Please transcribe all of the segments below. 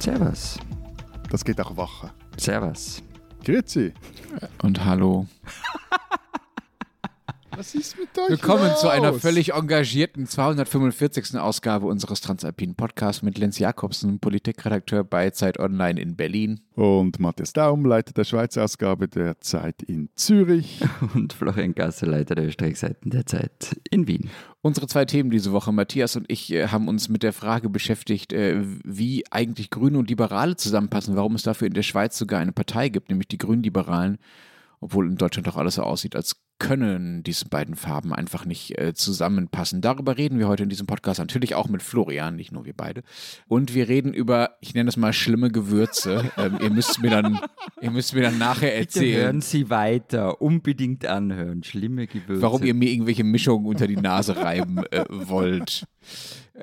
Servus. Das geht auch wacher. Servus. Grüezi. Und hallo. Was ist mit euch Willkommen los? zu einer völlig engagierten 245. Ausgabe unseres Transalpinen Podcasts mit Lenz Jakobsen, Politikredakteur bei Zeit Online in Berlin. Und Matthias Daum, Leiter der Schweizer Ausgabe der Zeit in Zürich. Und Florian Gasser, Leiter der Österreichseiten der Zeit in Wien. Unsere zwei Themen diese Woche, Matthias und ich, äh, haben uns mit der Frage beschäftigt, äh, wie eigentlich Grüne und Liberale zusammenpassen, warum es dafür in der Schweiz sogar eine Partei gibt, nämlich die Grünliberalen, obwohl in Deutschland doch alles so aussieht, als können diese beiden Farben einfach nicht äh, zusammenpassen. Darüber reden wir heute in diesem Podcast natürlich auch mit Florian, nicht nur wir beide. Und wir reden über, ich nenne es mal schlimme Gewürze. ähm, ihr müsst mir dann, ihr müsst mir dann nachher Bitte erzählen. hören Sie weiter, unbedingt anhören. Schlimme Gewürze. warum ihr mir irgendwelche Mischungen unter die Nase reiben äh, wollt.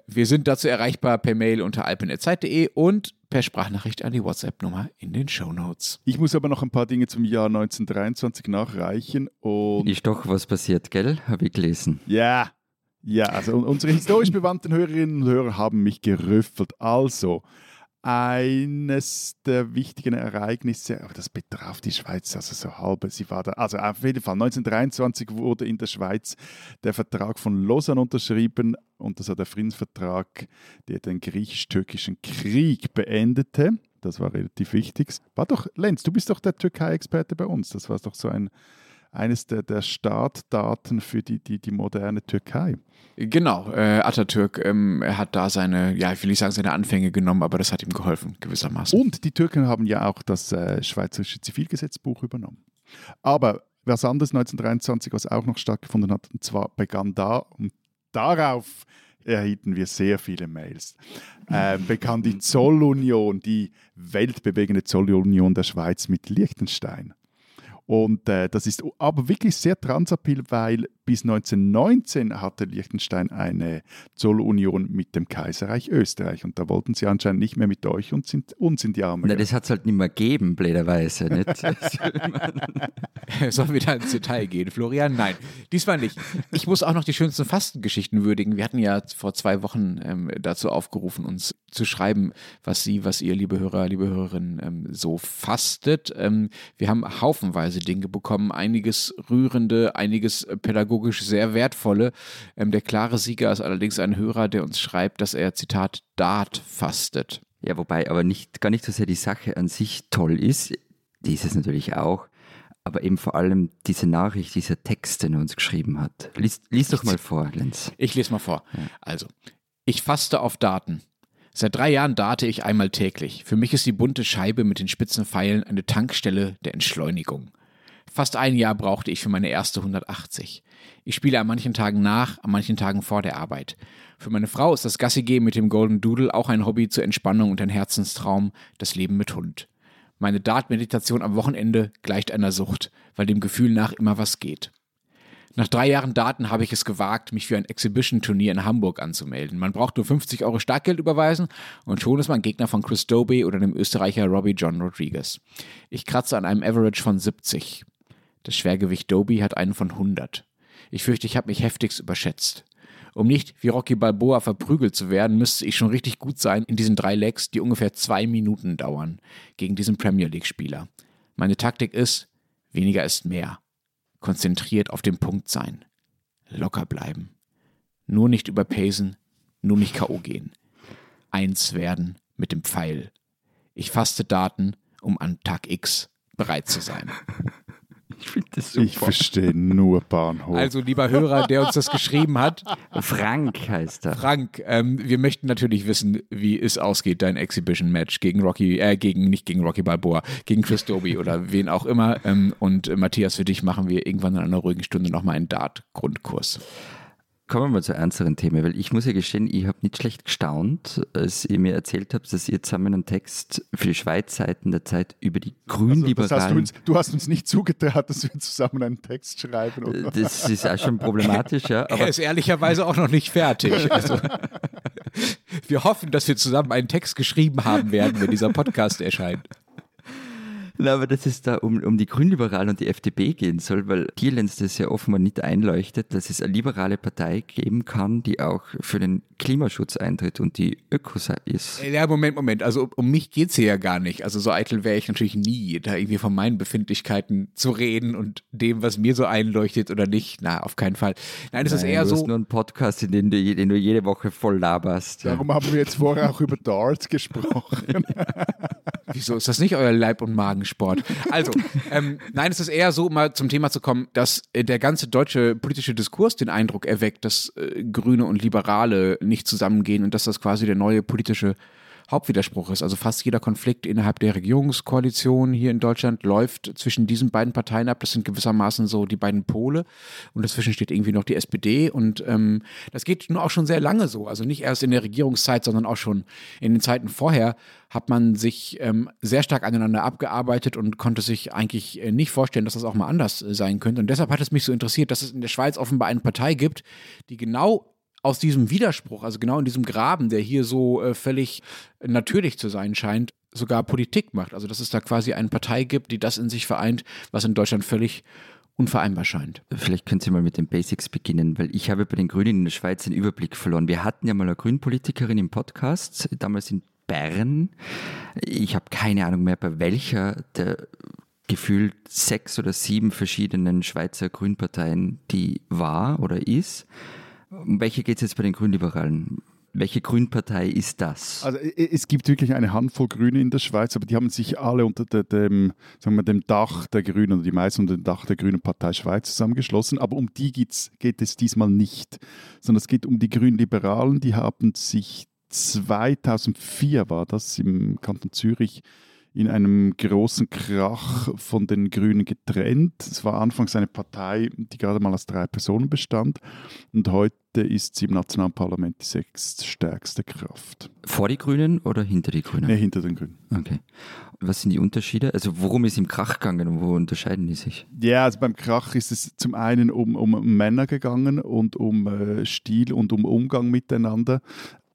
Wir sind dazu erreichbar per Mail unter alpen.zeit.de und per Sprachnachricht an die WhatsApp-Nummer in den Shownotes. Ich muss aber noch ein paar Dinge zum Jahr 1923 nachreichen. Und Ist doch was passiert, gell? Habe ich gelesen. ja, ja, also unsere historisch bewandten Hörerinnen und Hörer haben mich gerüffelt. Also, eines der wichtigen Ereignisse, aber das betraf die Schweiz also so halb, sie war da, also auf jeden Fall 1923 wurde in der Schweiz der Vertrag von Lausanne unterschrieben und das war der Friedensvertrag, der den griechisch-türkischen Krieg beendete. Das war relativ wichtig. War doch, Lenz, du bist doch der Türkei-Experte bei uns. Das war doch so ein, eines der, der Startdaten für die, die, die moderne Türkei. Genau, äh, Atatürk ähm, er hat da seine, ja, ich will nicht sagen seine Anfänge genommen, aber das hat ihm geholfen, gewissermaßen. Und die Türken haben ja auch das äh, schweizerische Zivilgesetzbuch übernommen. Aber was anderes 1923, was auch noch stattgefunden hat, und zwar begann da, und darauf erhielten wir sehr viele Mails, äh, begann die Zollunion, die weltbewegende Zollunion der Schweiz mit Liechtenstein. Und äh, das ist aber wirklich sehr transabil, weil bis 1919 hatte Liechtenstein eine Zollunion mit dem Kaiserreich Österreich. Und da wollten sie anscheinend nicht mehr mit euch und sind uns in die Arme Na, das hat es halt nicht mehr gegeben, blöderweise. Nicht? Sollen wir da ins Detail gehen, Florian? Nein, diesmal nicht. Ich muss auch noch die schönsten Fastengeschichten würdigen. Wir hatten ja vor zwei Wochen ähm, dazu aufgerufen, uns zu schreiben, was Sie, was ihr, liebe Hörer, liebe Hörerinnen, ähm, so fastet. Ähm, wir haben haufenweise Dinge bekommen, einiges rührende, einiges äh, pädagogisch sehr wertvolle. Ähm, der klare Sieger ist allerdings ein Hörer, der uns schreibt, dass er, Zitat, Dart fastet. Ja, wobei aber nicht, gar nicht so sehr die Sache an sich toll ist, die ist es natürlich auch, aber eben vor allem diese Nachricht, dieser Text, den er uns geschrieben hat. Lies, lies doch mal vor, Lenz. Ich lese mal vor. Also, ich faste auf Daten. Seit drei Jahren date ich einmal täglich. Für mich ist die bunte Scheibe mit den spitzen Pfeilen eine Tankstelle der Entschleunigung. Fast ein Jahr brauchte ich für meine erste 180. Ich spiele an manchen Tagen nach, an manchen Tagen vor der Arbeit. Für meine Frau ist das Gassigehen mit dem Golden Doodle auch ein Hobby zur Entspannung und ein Herzenstraum, das Leben mit Hund. Meine Dart-Meditation am Wochenende gleicht einer Sucht, weil dem Gefühl nach immer was geht. Nach drei Jahren Daten habe ich es gewagt, mich für ein Exhibition-Turnier in Hamburg anzumelden. Man braucht nur 50 Euro Startgeld überweisen und schon ist man Gegner von Chris Dobie oder dem Österreicher Robbie John Rodriguez. Ich kratze an einem Average von 70. Das Schwergewicht Dobie hat einen von 100. Ich fürchte, ich habe mich heftigst überschätzt. Um nicht wie Rocky Balboa verprügelt zu werden, müsste ich schon richtig gut sein in diesen drei Legs, die ungefähr zwei Minuten dauern, gegen diesen Premier League-Spieler. Meine Taktik ist, weniger ist mehr konzentriert auf den Punkt sein. Locker bleiben. Nur nicht überpacen, nur nicht K.O. gehen. Eins werden mit dem Pfeil. Ich faste Daten, um an Tag X bereit zu sein. Ich finde das super. Ich verstehe nur Bahnhof. Also, lieber Hörer, der uns das geschrieben hat, Frank heißt er. Frank, ähm, wir möchten natürlich wissen, wie es ausgeht, dein Exhibition-Match gegen Rocky, äh, gegen, nicht gegen Rocky Balboa, gegen Chris Dobie oder wen auch immer. Ähm, und äh, Matthias, für dich machen wir irgendwann in einer ruhigen Stunde nochmal einen Dart-Grundkurs. Kommen wir mal zu ernsteren Themen, weil ich muss ja gestehen, ich habe nicht schlecht gestaunt, als ihr mir erzählt habt, dass ihr zusammen einen Text für die Schweiz-Seiten der Zeit über die also, das hast du, Grünliberalen... uns, du hast uns nicht zugetraut, dass wir zusammen einen Text schreiben. Oder? das ist auch schon problematisch, ja. er Aber ist ehrlicherweise auch noch nicht fertig. Also, wir hoffen, dass wir zusammen einen Text geschrieben haben werden, wenn dieser Podcast erscheint. Na, aber dass es da um, um die Grünliberalen und die FDP gehen soll, weil Tierlenz das ja offenbar nicht einleuchtet, dass es eine liberale Partei geben kann, die auch für den Klimaschutz eintritt und die Ökos ist. Ja, Moment, Moment. Also um, mich geht's hier ja gar nicht. Also so eitel wäre ich natürlich nie, da irgendwie von meinen Befindlichkeiten zu reden und dem, was mir so einleuchtet oder nicht. Na, auf keinen Fall. Nein, es ist eher du so. hast nur einen Podcast, in den du, den du jede Woche voll laberst. Ja. Darum haben wir jetzt vorher auch über Darts gesprochen. Wieso ist das nicht euer Leib- und Magensport? Also, ähm, nein, es ist eher so, mal zum Thema zu kommen, dass äh, der ganze deutsche politische Diskurs den Eindruck erweckt, dass äh, Grüne und Liberale nicht zusammengehen und dass das quasi der neue politische Hauptwiderspruch ist. Also fast jeder Konflikt innerhalb der Regierungskoalition hier in Deutschland läuft zwischen diesen beiden Parteien ab. Das sind gewissermaßen so die beiden Pole. Und dazwischen steht irgendwie noch die SPD. Und ähm, das geht nun auch schon sehr lange so. Also nicht erst in der Regierungszeit, sondern auch schon in den Zeiten vorher hat man sich ähm, sehr stark aneinander abgearbeitet und konnte sich eigentlich äh, nicht vorstellen, dass das auch mal anders äh, sein könnte. Und deshalb hat es mich so interessiert, dass es in der Schweiz offenbar eine Partei gibt, die genau aus diesem Widerspruch, also genau in diesem Graben, der hier so äh, völlig natürlich zu sein scheint, sogar Politik macht. Also dass es da quasi eine Partei gibt, die das in sich vereint, was in Deutschland völlig unvereinbar scheint. Vielleicht können Sie mal mit den Basics beginnen, weil ich habe bei den Grünen in der Schweiz den Überblick verloren. Wir hatten ja mal eine Grünpolitikerin im Podcast, damals in Bern. Ich habe keine Ahnung mehr, bei welcher der gefühlt sechs oder sieben verschiedenen Schweizer Grünparteien die war oder ist. Um welche geht es jetzt bei den Grünliberalen? Welche Grünpartei ist das? Also es gibt wirklich eine Handvoll Grüne in der Schweiz, aber die haben sich alle unter dem, sagen wir, dem Dach der Grünen oder die meisten unter dem Dach der Grünen Partei Schweiz zusammengeschlossen. Aber um die geht's, geht es diesmal nicht, sondern es geht um die Grünliberalen. Die haben sich 2004 war das im Kanton Zürich in einem großen Krach von den Grünen getrennt. Es war anfangs eine Partei, die gerade mal aus drei Personen bestand und heute ist sie im nationalen Parlament die sechststärkste Kraft. Vor die Grünen oder hinter die Grünen? Nee, hinter den Grünen. Okay. Was sind die Unterschiede? Also worum ist im Krach gegangen und wo unterscheiden die sich? Ja, also beim Krach ist es zum einen um, um Männer gegangen und um äh, Stil und um Umgang miteinander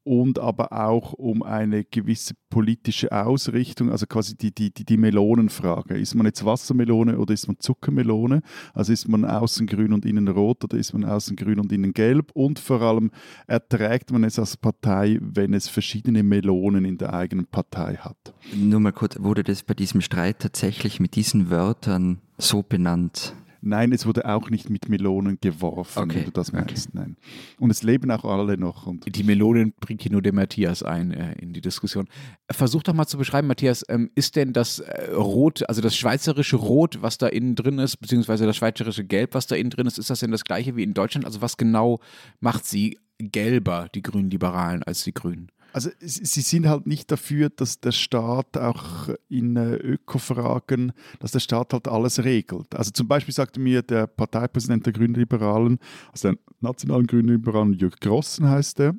und aber auch um eine gewisse politische Ausrichtung, also quasi die, die, die, die Melonenfrage. Ist man jetzt Wassermelone oder ist man Zuckermelone? Also ist man außen grün und innen rot oder ist man außen grün und innen gelb? Und vor allem erträgt man es als Partei, wenn es verschiedene Melonen in der eigenen Partei hat. Nur mal kurz, wurde das bei diesem Streit tatsächlich mit diesen Wörtern so benannt? Nein, es wurde auch nicht mit Melonen geworfen, okay. wenn du das meinst. Okay. Nein. Und es leben auch alle noch. Und die Melonen bringt hier nur der Matthias ein äh, in die Diskussion. Versuch doch mal zu beschreiben, Matthias, ähm, ist denn das äh, Rot, also das schweizerische Rot, was da innen drin ist, beziehungsweise das schweizerische Gelb, was da innen drin ist, ist das denn das gleiche wie in Deutschland? Also was genau macht sie gelber, die Grünen Liberalen, als die Grünen? Also sie sind halt nicht dafür, dass der Staat auch in äh, Ökofragen, dass der Staat halt alles regelt. Also zum Beispiel sagte mir der Parteipräsident der Grünen Liberalen, also der nationalen Grünen Liberalen, Jörg Grossen heißt er,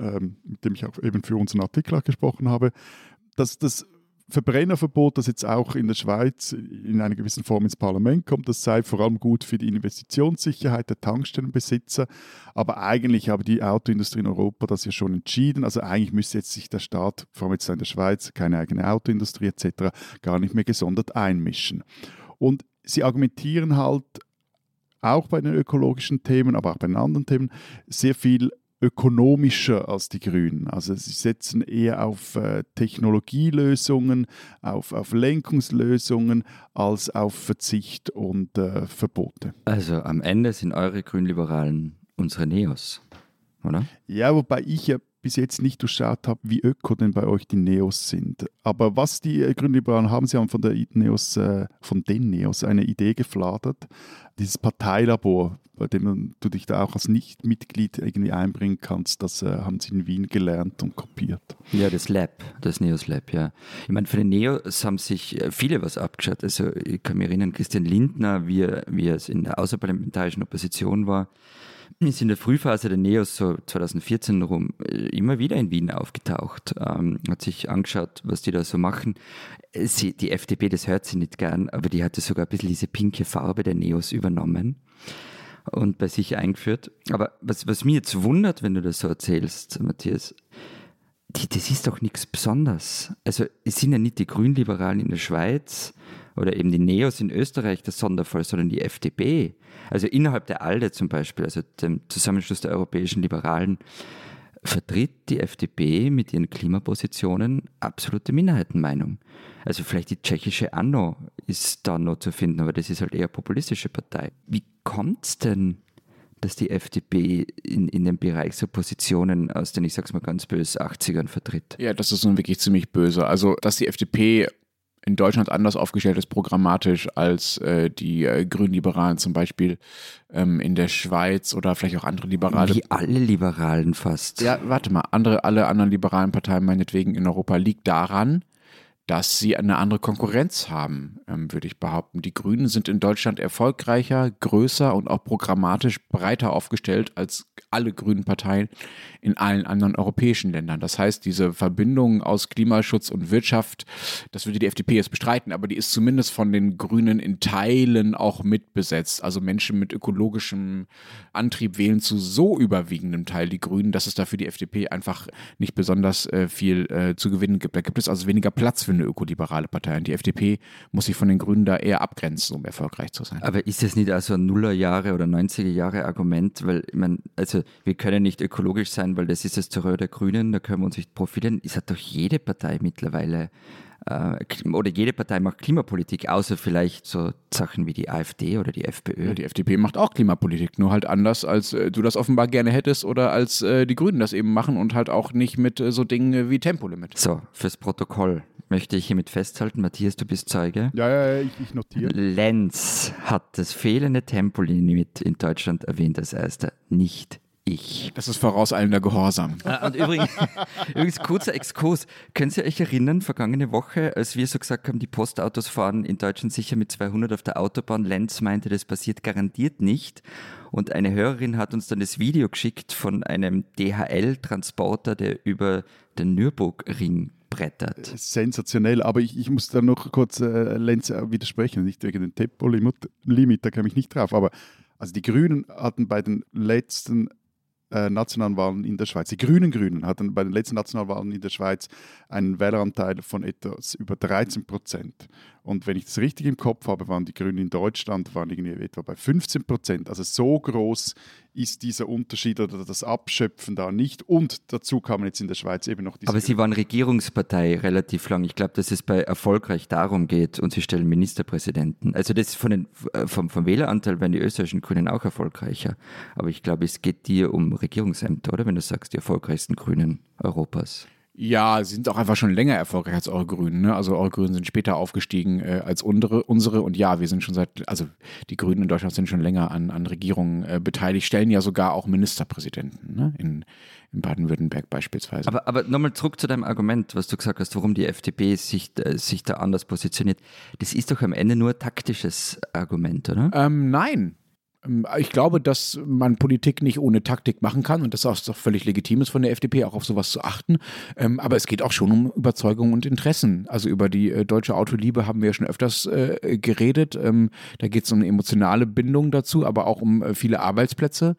ähm, mit dem ich auch eben für unseren Artikel gesprochen habe, dass das Verbrennerverbot, das jetzt auch in der Schweiz in einer gewissen Form ins Parlament kommt, das sei vor allem gut für die Investitionssicherheit der Tankstellenbesitzer. Aber eigentlich habe die Autoindustrie in Europa das ja schon entschieden. Also eigentlich müsste jetzt sich der Staat, vor allem jetzt in der Schweiz, keine eigene Autoindustrie etc., gar nicht mehr gesondert einmischen. Und sie argumentieren halt auch bei den ökologischen Themen, aber auch bei den anderen Themen sehr viel ökonomischer als die Grünen. Also sie setzen eher auf äh, Technologielösungen, auf, auf Lenkungslösungen als auf Verzicht und äh, Verbote. Also am Ende sind eure Grünliberalen unsere Neos, oder? Ja, wobei ich ja bis jetzt nicht durchschaut habe, wie öko denn bei euch die Neos sind. Aber was die äh, Grünliberalen haben, sie haben von, der Neos, äh, von den Neos eine Idee gefladert, dieses Parteilabor, bei dem du dich da auch als Nichtmitglied irgendwie einbringen kannst, das äh, haben sie in Wien gelernt und kopiert. Ja, das Lab, das Neos Lab, ja. Ich meine, für den Neos haben sich äh, viele was abgeschaut. Also ich kann mich erinnern, Christian Lindner, wie wie er in der außerparlamentarischen Opposition war, ist in der Frühphase der Neos, so 2014 rum, äh, immer wieder in Wien aufgetaucht, ähm, hat sich angeschaut, was die da so machen. Sie, die FDP, das hört sie nicht gern, aber die hatte sogar ein bisschen diese pinke Farbe der Neos übernommen und bei sich eingeführt. Aber was, was mir jetzt wundert, wenn du das so erzählst, Matthias, die, das ist doch nichts Besonderes. Also es sind ja nicht die Grünliberalen in der Schweiz oder eben die Neos in Österreich der Sonderfall, sondern die FDP. Also innerhalb der ALDE zum Beispiel, also dem Zusammenschluss der europäischen Liberalen, vertritt die FDP mit ihren Klimapositionen absolute Minderheitenmeinung. Also vielleicht die tschechische Anno ist da noch zu finden, aber das ist halt eher populistische Partei. Wie kommt es denn, dass die FDP in, in dem Bereich so Positionen aus den, ich sag's mal ganz böse, 80ern vertritt? Ja, das ist nun wirklich ziemlich böse. Also, dass die FDP in Deutschland anders aufgestellt ist programmatisch als äh, die äh, Grünliberalen zum Beispiel ähm, in der Schweiz oder vielleicht auch andere Liberale. Wie alle Liberalen fast. Ja, warte mal, andere, alle anderen liberalen Parteien meinetwegen in Europa liegt daran, dass sie eine andere Konkurrenz haben, ähm, würde ich behaupten. Die Grünen sind in Deutschland erfolgreicher, größer und auch programmatisch breiter aufgestellt als alle grünen Parteien in allen anderen europäischen Ländern. Das heißt, diese Verbindung aus Klimaschutz und Wirtschaft, das würde die FDP jetzt bestreiten, aber die ist zumindest von den Grünen in Teilen auch mitbesetzt. Also Menschen mit ökologischem Antrieb wählen zu so überwiegendem Teil die Grünen, dass es da für die FDP einfach nicht besonders äh, viel äh, zu gewinnen gibt. Da gibt es also weniger Platz für eine ökoliberale Partei. Und die FDP muss sich von den Grünen da eher abgrenzen, um erfolgreich zu sein. Aber ist das nicht also ein Nullerjahre oder 90er Jahre Argument? Weil, ich meine, also wir können nicht ökologisch sein, weil das ist das Terror der Grünen, da können wir uns nicht profilieren. Es hat doch jede Partei mittlerweile oder jede Partei macht Klimapolitik, außer vielleicht so Sachen wie die AfD oder die FPÖ. Ja, die FDP macht auch Klimapolitik, nur halt anders, als äh, du das offenbar gerne hättest oder als äh, die Grünen das eben machen und halt auch nicht mit äh, so Dingen wie Tempolimit. So, fürs Protokoll möchte ich hiermit festhalten, Matthias, du bist Zeuge. Ja, ja, ja ich, ich notiere. Lenz hat das fehlende Tempolimit in Deutschland erwähnt als erster, nicht ich. Das ist vorauseilender Gehorsam. Ah, und übrigens, übrigens, kurzer Exkurs. Können Sie euch erinnern, vergangene Woche, als wir so gesagt haben, die Postautos fahren in Deutschland sicher mit 200 auf der Autobahn, Lenz meinte, das passiert garantiert nicht. Und eine Hörerin hat uns dann das Video geschickt von einem DHL-Transporter, der über den Nürburgring brettert. Sensationell, aber ich, ich muss da noch kurz äh, Lenz widersprechen, nicht wegen dem Tempolimit, da komme ich nicht drauf, aber also die Grünen hatten bei den letzten äh, nationalen Wahlen in der Schweiz. Die Grünen Grünen hatten bei den letzten Nationalwahlen in der Schweiz einen Wähleranteil von etwas über 13 Prozent. Und wenn ich das richtig im Kopf habe, waren die Grünen in Deutschland waren irgendwie etwa bei 15 Prozent. Also so groß ist dieser Unterschied oder das Abschöpfen da nicht. Und dazu kamen jetzt in der Schweiz eben noch diese. Aber Sie waren Regierungspartei relativ lang. Ich glaube, dass es bei erfolgreich darum geht und Sie stellen Ministerpräsidenten. Also das von den, äh, vom, vom Wähleranteil werden die österreichischen Grünen auch erfolgreicher. Aber ich glaube, es geht dir um Regierungsämter, oder? Wenn du sagst, die erfolgreichsten Grünen Europas. Ja, sie sind auch einfach schon länger erfolgreich als eure Grünen. Ne? Also eure Grünen sind später aufgestiegen äh, als unsere, unsere. Und ja, wir sind schon seit, also die Grünen in Deutschland sind schon länger an, an Regierungen äh, beteiligt, stellen ja sogar auch Ministerpräsidenten ne? in, in Baden-Württemberg beispielsweise. Aber, aber nochmal zurück zu deinem Argument, was du gesagt hast, warum die FDP sich, äh, sich da anders positioniert. Das ist doch am Ende nur taktisches Argument, oder? Ähm, nein. Ähm, ich glaube, dass man Politik nicht ohne Taktik machen kann und das auch völlig legitim ist von der FDP, auch auf sowas zu achten. Ähm, aber es geht auch schon um Überzeugung und Interessen. Also über die äh, deutsche Autoliebe haben wir ja schon öfters äh, geredet. Ähm, da geht es um eine emotionale Bindung dazu, aber auch um äh, viele Arbeitsplätze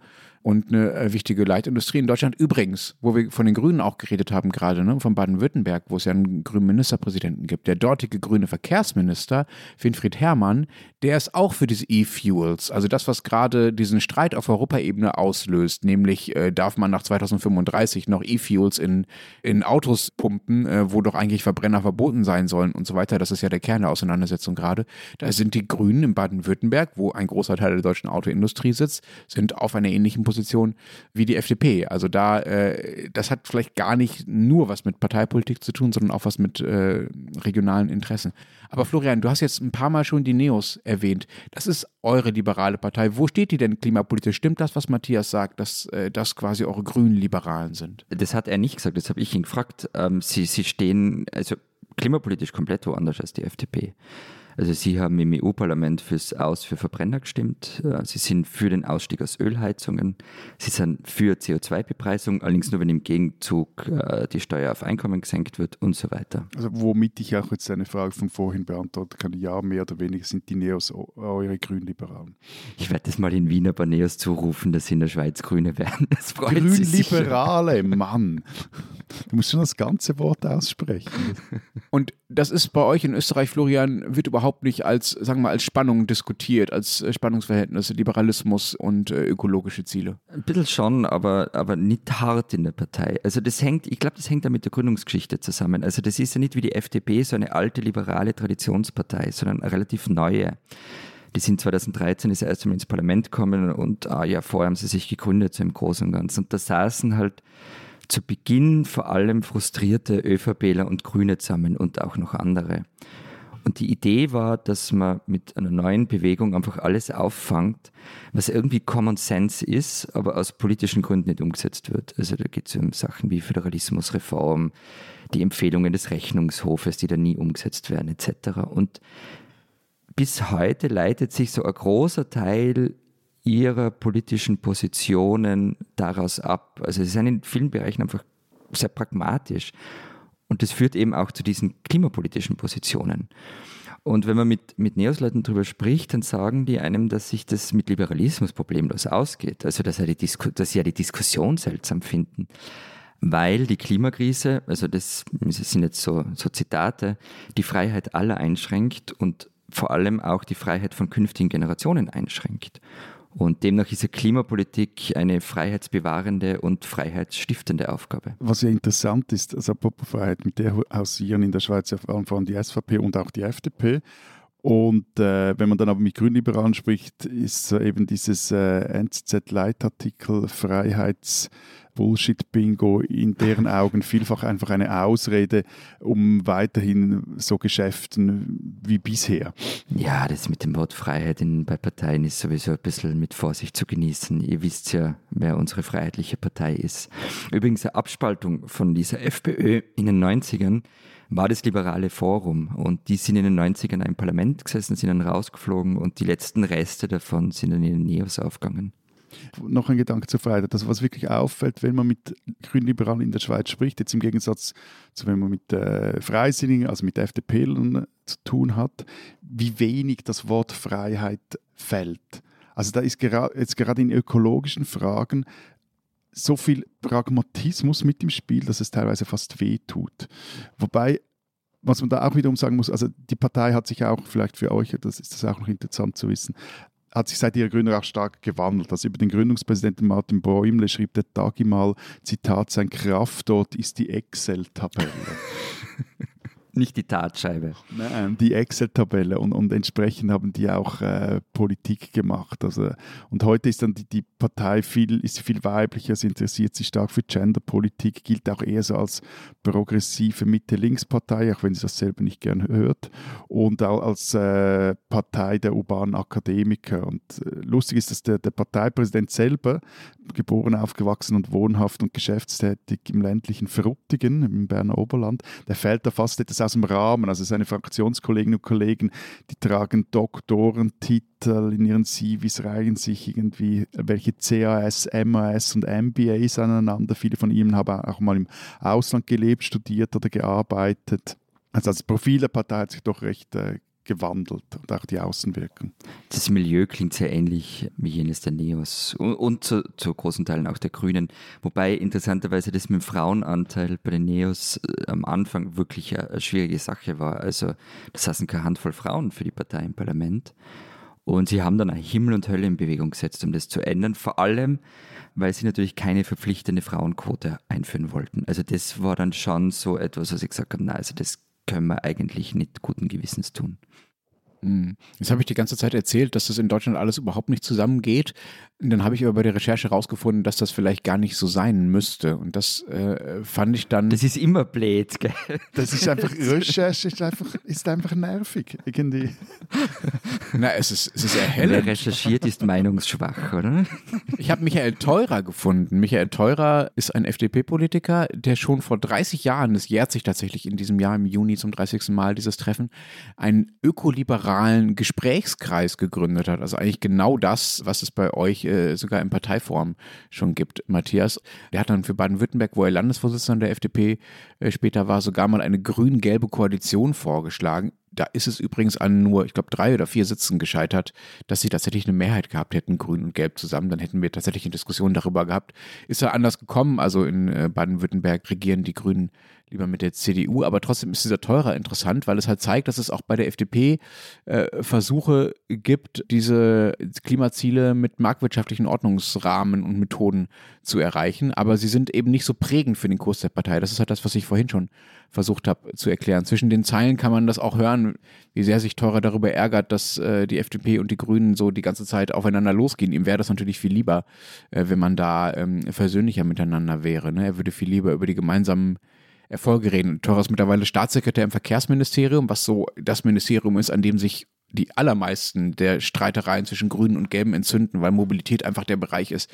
und eine äh, wichtige Leitindustrie in Deutschland. Übrigens, wo wir von den Grünen auch geredet haben gerade, ne, von Baden-Württemberg, wo es ja einen grünen Ministerpräsidenten gibt. Der dortige grüne Verkehrsminister, Winfried Herrmann, der ist auch für diese E-Fuels, also das, was gerade diesen Streit auf Europaebene auslöst, nämlich äh, darf man nach 2035 noch E-Fuels in, in Autos pumpen, äh, wo doch eigentlich Verbrenner verboten sein sollen und so weiter. Das ist ja der Kern der Auseinandersetzung gerade. Da sind die Grünen in Baden-Württemberg, wo ein großer Teil der deutschen Autoindustrie sitzt, sind auf einer ähnlichen Position Position wie die FDP. Also da, äh, das hat vielleicht gar nicht nur was mit Parteipolitik zu tun, sondern auch was mit äh, regionalen Interessen. Aber Florian, du hast jetzt ein paar Mal schon die Neos erwähnt. Das ist eure liberale Partei. Wo steht die denn klimapolitisch? Stimmt das, was Matthias sagt, dass äh, das quasi eure grünen Liberalen sind? Das hat er nicht gesagt, das habe ich ihn gefragt. Ähm, sie, sie stehen also klimapolitisch komplett woanders als die FDP. Also Sie haben im EU-Parlament fürs Aus für Verbrenner gestimmt. Äh, Sie sind für den Ausstieg aus Ölheizungen. Sie sind für CO2-Bepreisung, allerdings nur wenn im Gegenzug äh, die Steuer auf Einkommen gesenkt wird und so weiter. Also womit ich auch jetzt eine Frage von vorhin beantworten kann. Ja, mehr oder weniger sind die Neos eure Grünliberalen. Ich werde das mal in Wien aber Neos zurufen, dass sie in der Schweiz Grüne werden. Das freut Grünliberale, Mann! Du musst schon das ganze Wort aussprechen. Und das ist bei euch in Österreich, Florian, wird überhaupt nicht als, sagen wir als Spannung diskutiert, als äh, Spannungsverhältnisse, Liberalismus und äh, ökologische Ziele. Ein bisschen schon, aber, aber nicht hart in der Partei. Also das hängt, ich glaube, das hängt da mit der Gründungsgeschichte zusammen. Also das ist ja nicht wie die FDP so eine alte liberale Traditionspartei, sondern eine relativ neue. Die sind 2013 das erste Mal ins Parlament gekommen und ein Jahr vorher haben sie sich gegründet, so im Großen und Ganzen. Und da saßen halt zu Beginn vor allem frustrierte ÖVPler und Grüne zusammen und auch noch andere. Und die Idee war, dass man mit einer neuen Bewegung einfach alles auffangt, was irgendwie Common Sense ist, aber aus politischen Gründen nicht umgesetzt wird. Also da geht es um Sachen wie Föderalismusreform, die Empfehlungen des Rechnungshofes, die da nie umgesetzt werden, etc. Und bis heute leitet sich so ein großer Teil ihrer politischen Positionen daraus ab. Also sie sind in vielen Bereichen einfach sehr pragmatisch. Und das führt eben auch zu diesen klimapolitischen Positionen. Und wenn man mit, mit Neos-Leuten darüber spricht, dann sagen die einem, dass sich das mit Liberalismus problemlos ausgeht. Also, dass, die dass sie ja die Diskussion seltsam finden. Weil die Klimakrise, also das sind jetzt so, so Zitate, die Freiheit aller einschränkt und vor allem auch die Freiheit von künftigen Generationen einschränkt. Und demnach ist ja Klimapolitik eine freiheitsbewahrende und freiheitsstiftende Aufgabe. Was ja interessant ist, also apropos Freiheit, mit der hausieren in der Schweiz ja vor allem die SVP und auch die FDP. Und äh, wenn man dann aber mit Grünliberalen spricht, ist äh, eben dieses äh, NZZ-Leitartikel Freiheits- Bullshit-Bingo in deren Augen vielfach einfach eine Ausrede, um weiterhin so Geschäften wie bisher. Ja, das mit dem Wort Freiheit in, bei Parteien ist sowieso ein bisschen mit Vorsicht zu genießen. Ihr wisst ja, wer unsere freiheitliche Partei ist. Übrigens, eine Abspaltung von dieser FPÖ in den 90ern war das liberale Forum und die sind in den 90ern im Parlament gesessen, sind dann rausgeflogen und die letzten Reste davon sind dann in den Neos aufgegangen. Noch ein Gedanke zur Freiheit. Das, was wirklich auffällt, wenn man mit Grünliberalen in der Schweiz spricht, jetzt im Gegensatz zu wenn man mit äh, Freisinnigen, also mit FDP zu tun hat, wie wenig das Wort Freiheit fällt. Also da ist gera jetzt gerade in ökologischen Fragen so viel Pragmatismus mit im Spiel, dass es teilweise fast weh tut. Wobei was man da auch wiederum sagen muss, also die Partei hat sich auch, vielleicht für euch, das ist das auch noch interessant zu wissen, hat sich seit ihrer Gründung auch stark gewandelt. Also über den Gründungspräsidenten Martin Bäumle schrieb der Tagi mal, Zitat, sein Kraftort ist die Excel-Tabelle. nicht die Tatscheibe. Nein, die Excel-Tabelle und, und entsprechend haben die auch äh, Politik gemacht. Also, und heute ist dann die, die Partei viel, ist viel weiblicher, sie interessiert sich stark für Genderpolitik, gilt auch eher so als progressive Mitte-Links-Partei, auch wenn sie das selber nicht gern hört, und auch als äh, Partei der urbanen Akademiker. Und äh, lustig ist, dass der, der Parteipräsident selber, geboren, aufgewachsen und wohnhaft und geschäftstätig im ländlichen Fruttigen, im Berner Oberland, der fällt da fast etwas aus dem Rahmen. Also seine Fraktionskolleginnen und Kollegen, die tragen Doktorentitel in ihren CVs, reihen sich irgendwie welche CAS, MAS und MBAs aneinander. Viele von ihnen haben auch mal im Ausland gelebt, studiert oder gearbeitet. Also das Profil der Partei hat sich doch recht äh, gewandelt und auch die Außenwirkung. Das Milieu klingt sehr ähnlich wie jenes der Neos und, und zu, zu, großen Teilen auch der Grünen. Wobei interessanterweise das mit dem Frauenanteil bei den Neos äh, am Anfang wirklich eine, schwierige Sache war. Also das saßen keine Handvoll Frauen für die Partei im Parlament. Und sie haben dann Himmel und Hölle in Bewegung gesetzt, um das zu ändern. Vor allem, weil sie natürlich keine verpflichtende Frauenquote einführen wollten. Also das war dann schon so etwas, was ich gesagt habe, na, also das können wir eigentlich nicht guten Gewissens tun. Hm. Jetzt habe ich die ganze Zeit erzählt, dass das in Deutschland alles überhaupt nicht zusammengeht. Und dann habe ich aber bei der Recherche herausgefunden, dass das vielleicht gar nicht so sein müsste. Und das äh, fand ich dann. Das ist immer blöd, gell? Das ist einfach, Recherche ist einfach, ist einfach nervig, irgendwie. Na, es ist, es ist erhellend. Wer recherchiert, ist meinungsschwach, oder? Ich habe Michael Theurer gefunden. Michael Theurer ist ein FDP-Politiker, der schon vor 30 Jahren, das jährt sich tatsächlich in diesem Jahr im Juni zum 30. Mal dieses Treffen, einen ökoliberalen Gesprächskreis gegründet hat. Also eigentlich genau das, was es bei euch äh, sogar in Parteiform schon gibt, Matthias. Der hat dann für Baden-Württemberg, wo er Landesvorsitzender der FDP äh, später war, sogar mal eine grün-gelbe Koalition vorgeschlagen Da ist es übrigens an nur, ich glaube, drei oder vier Sitzen gescheitert, dass sie tatsächlich eine Mehrheit gehabt hätten, Grün und Gelb zusammen. Dann hätten wir tatsächlich eine Diskussion darüber gehabt. Ist ja anders gekommen. Also in äh, Baden-Württemberg regieren die Grünen lieber mit der CDU, aber trotzdem ist dieser Teurer interessant, weil es halt zeigt, dass es auch bei der FDP äh, Versuche gibt, diese Klimaziele mit marktwirtschaftlichen Ordnungsrahmen und Methoden zu erreichen, aber sie sind eben nicht so prägend für den Kurs der Partei. Das ist halt das, was ich vorhin schon versucht habe zu erklären. Zwischen den Zeilen kann man das auch hören, wie sehr sich Teurer darüber ärgert, dass äh, die FDP und die Grünen so die ganze Zeit aufeinander losgehen. Ihm wäre das natürlich viel lieber, äh, wenn man da ähm, versöhnlicher miteinander wäre. Ne? Er würde viel lieber über die gemeinsamen Erfolge reden. Teurer ist mittlerweile Staatssekretär im Verkehrsministerium, was so das Ministerium ist, an dem sich die allermeisten der Streitereien zwischen Grünen und Gelben entzünden, weil Mobilität einfach der Bereich ist,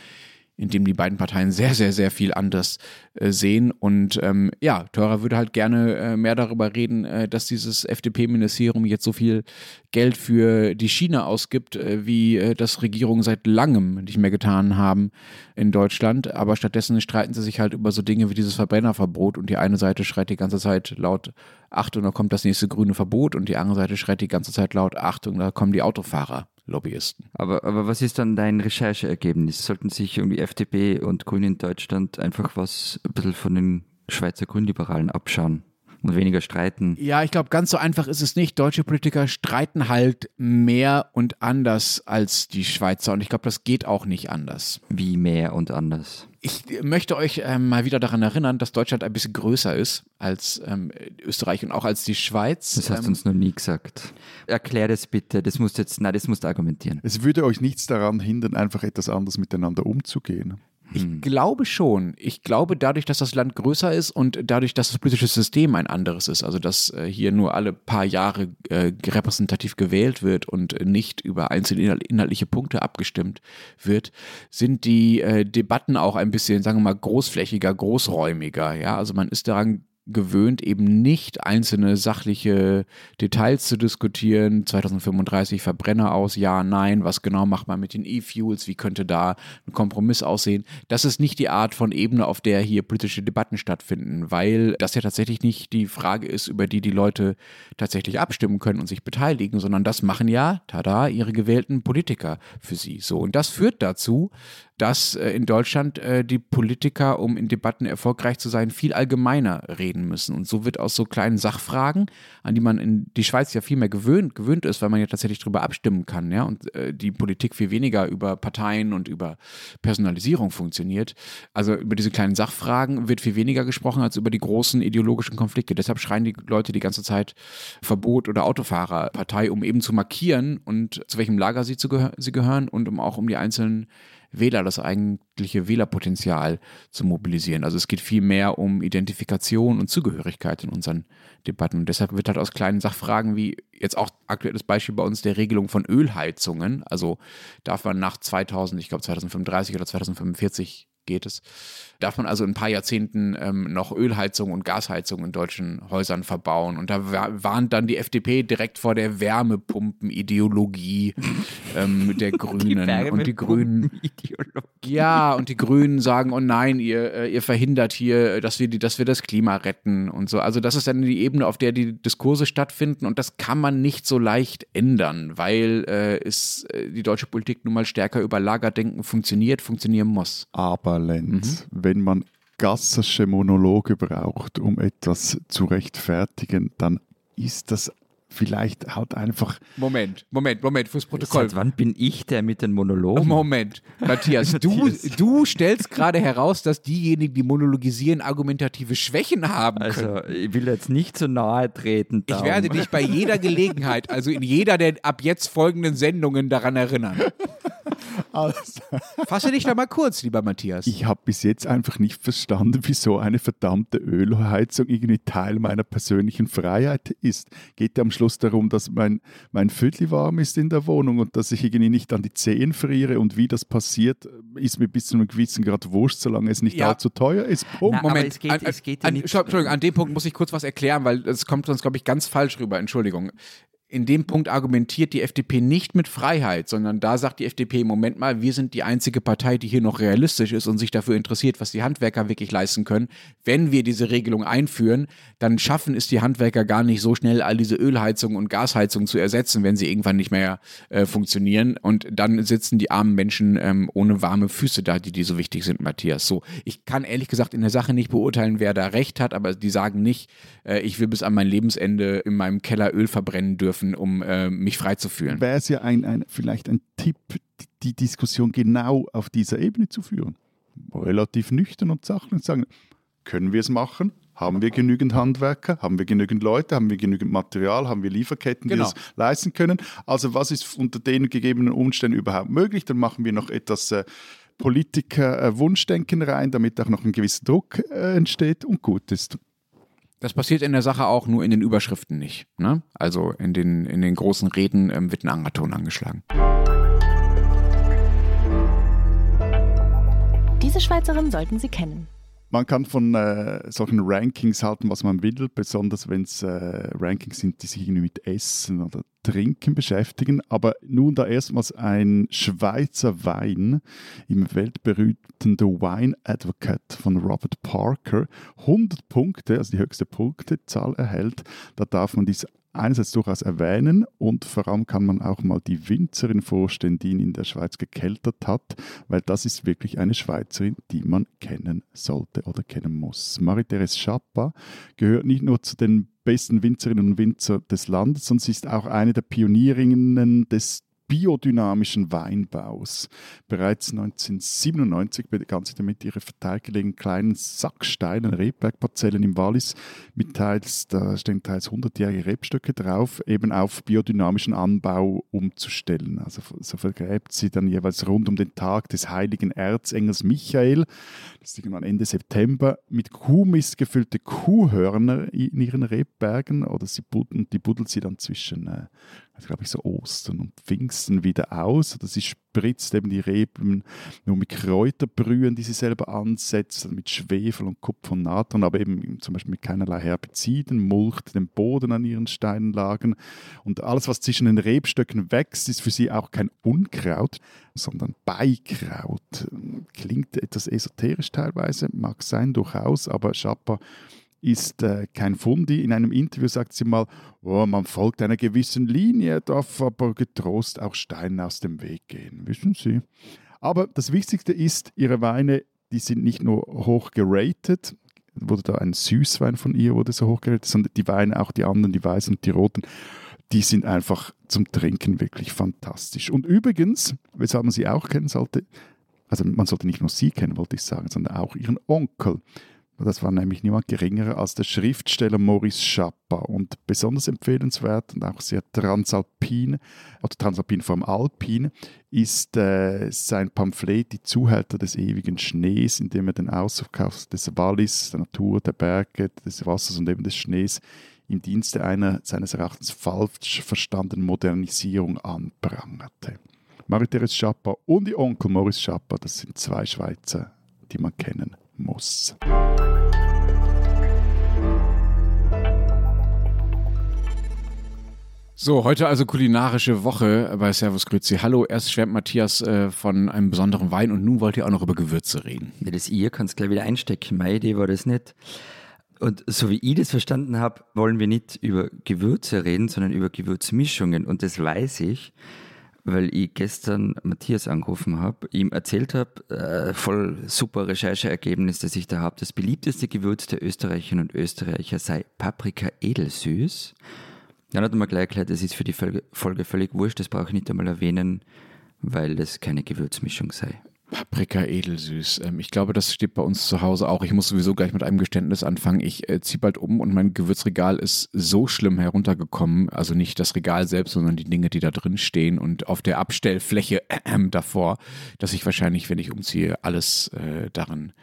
in dem die beiden Parteien sehr, sehr, sehr viel anders äh, sehen. Und ähm, ja, Teurer würde halt gerne äh, mehr darüber reden, äh, dass dieses FDP-Ministerium jetzt so viel Geld für die Schiene ausgibt, äh, wie äh, das Regierungen seit langem nicht mehr getan haben in Deutschland. Aber stattdessen streiten sie sich halt über so Dinge wie dieses Verbrennerverbot und die eine Seite schreit die ganze Zeit laut Achtung, da kommt das nächste grüne Verbot und die andere Seite schreit die ganze Zeit laut Achtung, da kommen die Autofahrer. Lobbyisten. Aber, aber was ist dann dein Rechercheergebnis? Sollten sich irgendwie FDP und Grüne in Deutschland einfach was ein bisschen von den Schweizer Grünliberalen abschauen? und weniger streiten. Ja, ich glaube, ganz so einfach ist es nicht. Deutsche Politiker streiten halt mehr und anders als die Schweizer und ich glaube, das geht auch nicht anders. Wie mehr und anders? Ich möchte euch ähm, mal wieder daran erinnern, dass Deutschland ein bisschen größer ist als ähm, Österreich und auch als die Schweiz. Das hast du ähm, uns noch nie gesagt. Erklär das bitte. Das musst du jetzt, nein, das musst du argumentieren. Es würde euch nichts daran hindern, einfach etwas anders miteinander umzugehen. Ich glaube schon. Ich glaube, dadurch, dass das Land größer ist und dadurch, dass das politische System ein anderes ist, also dass äh, hier nur alle paar Jahre äh, repräsentativ gewählt wird und nicht über einzelne inhaltliche Punkte abgestimmt wird, sind die äh, Debatten auch ein bisschen, sagen wir mal, großflächiger, großräumiger. Ja, also man ist daran gewöhnt, eben nicht einzelne sachliche Details zu diskutieren. 2035 Verbrenner aus, ja, nein, was genau macht man mit den E-Fuels, wie könnte da ein Kompromiss aussehen. Das ist nicht die Art von Ebene, auf der hier politische Debatten stattfinden, weil das ja tatsächlich nicht die Frage ist, über die die Leute tatsächlich abstimmen können und sich beteiligen, sondern das machen ja, tada, ihre gewählten Politiker für sie. So, und das führt dazu, dass äh, in Deutschland äh, die Politiker, um in Debatten erfolgreich zu sein, viel allgemeiner reden müssen. Und so wird aus so kleinen Sachfragen, an die man in die Schweiz ja viel mehr gewöhnt, gewöhnt ist, weil man ja tatsächlich darüber abstimmen kann, ja, und äh, die Politik viel weniger über Parteien und über Personalisierung funktioniert. Also über diese kleinen Sachfragen wird viel weniger gesprochen als über die großen ideologischen Konflikte. Deshalb schreien die Leute die ganze Zeit Verbot oder Autofahrerpartei, um eben zu markieren und zu welchem Lager sie, zu gehör sie gehören und um auch um die einzelnen Wähler, das eigentliche Wählerpotenzial zu mobilisieren. Also es geht viel mehr um Identifikation und Zugehörigkeit in unseren Debatten. Und deshalb wird halt aus kleinen Sachfragen wie jetzt auch aktuelles Beispiel bei uns der Regelung von Ölheizungen, also darf man nach 2000, ich glaube 2035 oder 2045 geht es. Darf man also in ein paar Jahrzehnten ähm, noch Ölheizung und Gasheizung in deutschen Häusern verbauen. Und da warnt dann die FDP direkt vor der Wärmepumpen-Ideologie ähm, der Grünen. Die und die Grünen. Ja, und die Grünen sagen, oh nein, ihr, äh, ihr verhindert hier, dass wir, die, dass wir das Klima retten und so. Also das ist dann die Ebene, auf der die Diskurse stattfinden und das kann man nicht so leicht ändern, weil äh, es, äh, die deutsche Politik nun mal stärker über Lagerdenken funktioniert, funktionieren muss. Aber Lenz, mhm. wenn man gassische Monologe braucht, um etwas zu rechtfertigen, dann ist das vielleicht halt einfach. Moment, Moment, Moment, fürs Protokoll. Seit wann bin ich der mit den Monologen? Moment, Matthias, du, du stellst gerade heraus, dass diejenigen, die monologisieren, argumentative Schwächen haben können. Also, ich will jetzt nicht zu nahe treten. Darum. Ich werde dich bei jeder Gelegenheit, also in jeder der ab jetzt folgenden Sendungen daran erinnern. Also. Fasse dich da mal kurz, lieber Matthias. Ich habe bis jetzt einfach nicht verstanden, wieso eine verdammte Ölheizung irgendwie Teil meiner persönlichen Freiheit ist. Geht ja am Schluss darum, dass mein, mein Viertel warm ist in der Wohnung und dass ich irgendwie nicht an die Zehen friere und wie das passiert, ist mir bis zu einem gewissen Grad wurscht, solange es nicht ja. allzu teuer ist. Punkt. Na, Moment, es geht, an, es geht an, Entschuldigung, an dem Punkt muss ich kurz was erklären, weil es kommt sonst, glaube ich, ganz falsch rüber. Entschuldigung in dem Punkt argumentiert die FDP nicht mit Freiheit, sondern da sagt die FDP, Moment mal, wir sind die einzige Partei, die hier noch realistisch ist und sich dafür interessiert, was die Handwerker wirklich leisten können. Wenn wir diese Regelung einführen, dann schaffen es die Handwerker gar nicht so schnell, all diese Ölheizungen und Gasheizungen zu ersetzen, wenn sie irgendwann nicht mehr äh, funktionieren. Und dann sitzen die armen Menschen ähm, ohne warme Füße da, die, die so wichtig sind, Matthias. So, ich kann ehrlich gesagt in der Sache nicht beurteilen, wer da recht hat, aber die sagen nicht, äh, ich will bis an mein Lebensende in meinem Keller Öl verbrennen dürfen dürfen, um äh, mich frei zu fühlen. Wäre es ja ein, ein, vielleicht ein Tipp, die Diskussion genau auf dieser Ebene zu führen. Relativ nüchtern und sachlich und sagen, können wir es machen? Haben wir genügend Handwerker? Haben wir genügend Leute? Haben wir genügend Material? Haben wir Lieferketten, die genau. das leisten können? Also was ist unter den gegebenen Umständen überhaupt möglich? Dann machen wir noch etwas äh, Politiker-Wunschdenken rein, damit auch noch ein gewisser Druck äh, entsteht und gut ist. Das passiert in der Sache auch nur in den Überschriften nicht. Ne? Also in den, in den großen Reden ähm, wird ein Angerton angeschlagen. Diese Schweizerin sollten Sie kennen. Man kann von äh, solchen Rankings halten, was man will, besonders wenn es äh, Rankings sind, die sich irgendwie mit Essen oder Trinken beschäftigen. Aber nun da erstmals ein Schweizer Wein im weltberühmten The Wine Advocate von Robert Parker 100 Punkte, also die höchste Punktezahl erhält. Da darf man diese einerseits durchaus erwähnen und vor allem kann man auch mal die Winzerin vorstellen, die ihn in der Schweiz gekeltert hat, weil das ist wirklich eine Schweizerin, die man kennen sollte oder kennen muss. Marie-Therese Schappa gehört nicht nur zu den besten Winzerinnen und Winzer des Landes, sondern sie ist auch eine der Pionierinnen des biodynamischen Weinbaus. Bereits 1997 begann sie damit, ihre verteilt gelegenen kleinen Sacksteinen, Rebbergparzellen im Wallis mit teils, da stehen teils 100-jährige Rebstöcke drauf, eben auf biodynamischen Anbau umzustellen. Also so vergräbt sie dann jeweils rund um den Tag des heiligen Erzengels Michael, das ist irgendwann Ende September, mit Kuhmist gefüllte Kuhhörner in ihren Rebbergen oder sie buddeln, die buddelt sie dann zwischen äh, also glaube ich, so Ostern und Pfingsten wieder aus. Oder sie spritzt eben die Reben nur mit Kräuterbrühen, die sie selber ansetzt, mit Schwefel und Kupfer und Natron, aber eben zum Beispiel mit keinerlei Herbiziden, mulcht den Boden an ihren Steinlagen. Und alles, was zwischen den Rebstöcken wächst, ist für sie auch kein Unkraut, sondern Beikraut. Klingt etwas esoterisch teilweise, mag sein durchaus, aber Schapper ist äh, kein Fundi. In einem Interview sagt sie mal, oh, man folgt einer gewissen Linie, darf aber getrost auch Steine aus dem Weg gehen, wissen Sie. Aber das Wichtigste ist, ihre Weine, die sind nicht nur hoch geratet, wurde da ein Süßwein von ihr, wurde so hoch geratet, sondern die Weine, auch die anderen, die weißen und die roten, die sind einfach zum Trinken wirklich fantastisch. Und übrigens, weshalb man sie auch kennen sollte, also man sollte nicht nur sie kennen, wollte ich sagen, sondern auch ihren Onkel. Das war nämlich niemand geringerer als der Schriftsteller Maurice Schappa und besonders empfehlenswert und auch sehr transalpin oder transalpin vom Alpin ist äh, sein Pamphlet Die Zuhälter des ewigen Schnees, in dem er den Ausverkauf des Wallis, der Natur, der Berge, des Wassers und eben des Schnees im Dienste einer seines Erachtens falsch verstandenen Modernisierung anprangerte. Marie-Therese Schappa und ihr Onkel Maurice Schappa, das sind zwei Schweizer, die man kennen muss. So, heute also kulinarische Woche bei Servus Grüezi. Hallo, erst schwärmt Matthias äh, von einem besonderen Wein und nun wollt ihr auch noch über Gewürze reden. Ja, das ihr kannst gleich wieder einstecken. Meine Idee war das nicht. Und so wie ich das verstanden habe, wollen wir nicht über Gewürze reden, sondern über Gewürzmischungen. Und das weiß ich, weil ich gestern Matthias angerufen habe, ihm erzählt habe, äh, voll super Rechercheergebnis, das ich da habe. Das beliebteste Gewürz der Österreicherinnen und Österreicher sei Paprika edelsüß. Dann hat er mir gleich erklärt, das ist für die Folge, völlig wurscht, das brauche ich nicht einmal erwähnen, weil das keine Gewürzmischung sei. Paprika edelsüß. Ähm, ich glaube, das steht bei uns zu Hause auch. Ich muss sowieso gleich mit einem Geständnis anfangen. Ich äh, ziehe bald um und mein Gewürzregal ist so schlimm heruntergekommen. Also nicht das Regal selbst, sondern die Dinge, die da drin stehen und auf der Abstellfläche äh, davor, dass ich wahrscheinlich, wenn ich umziehe, alles äh, darin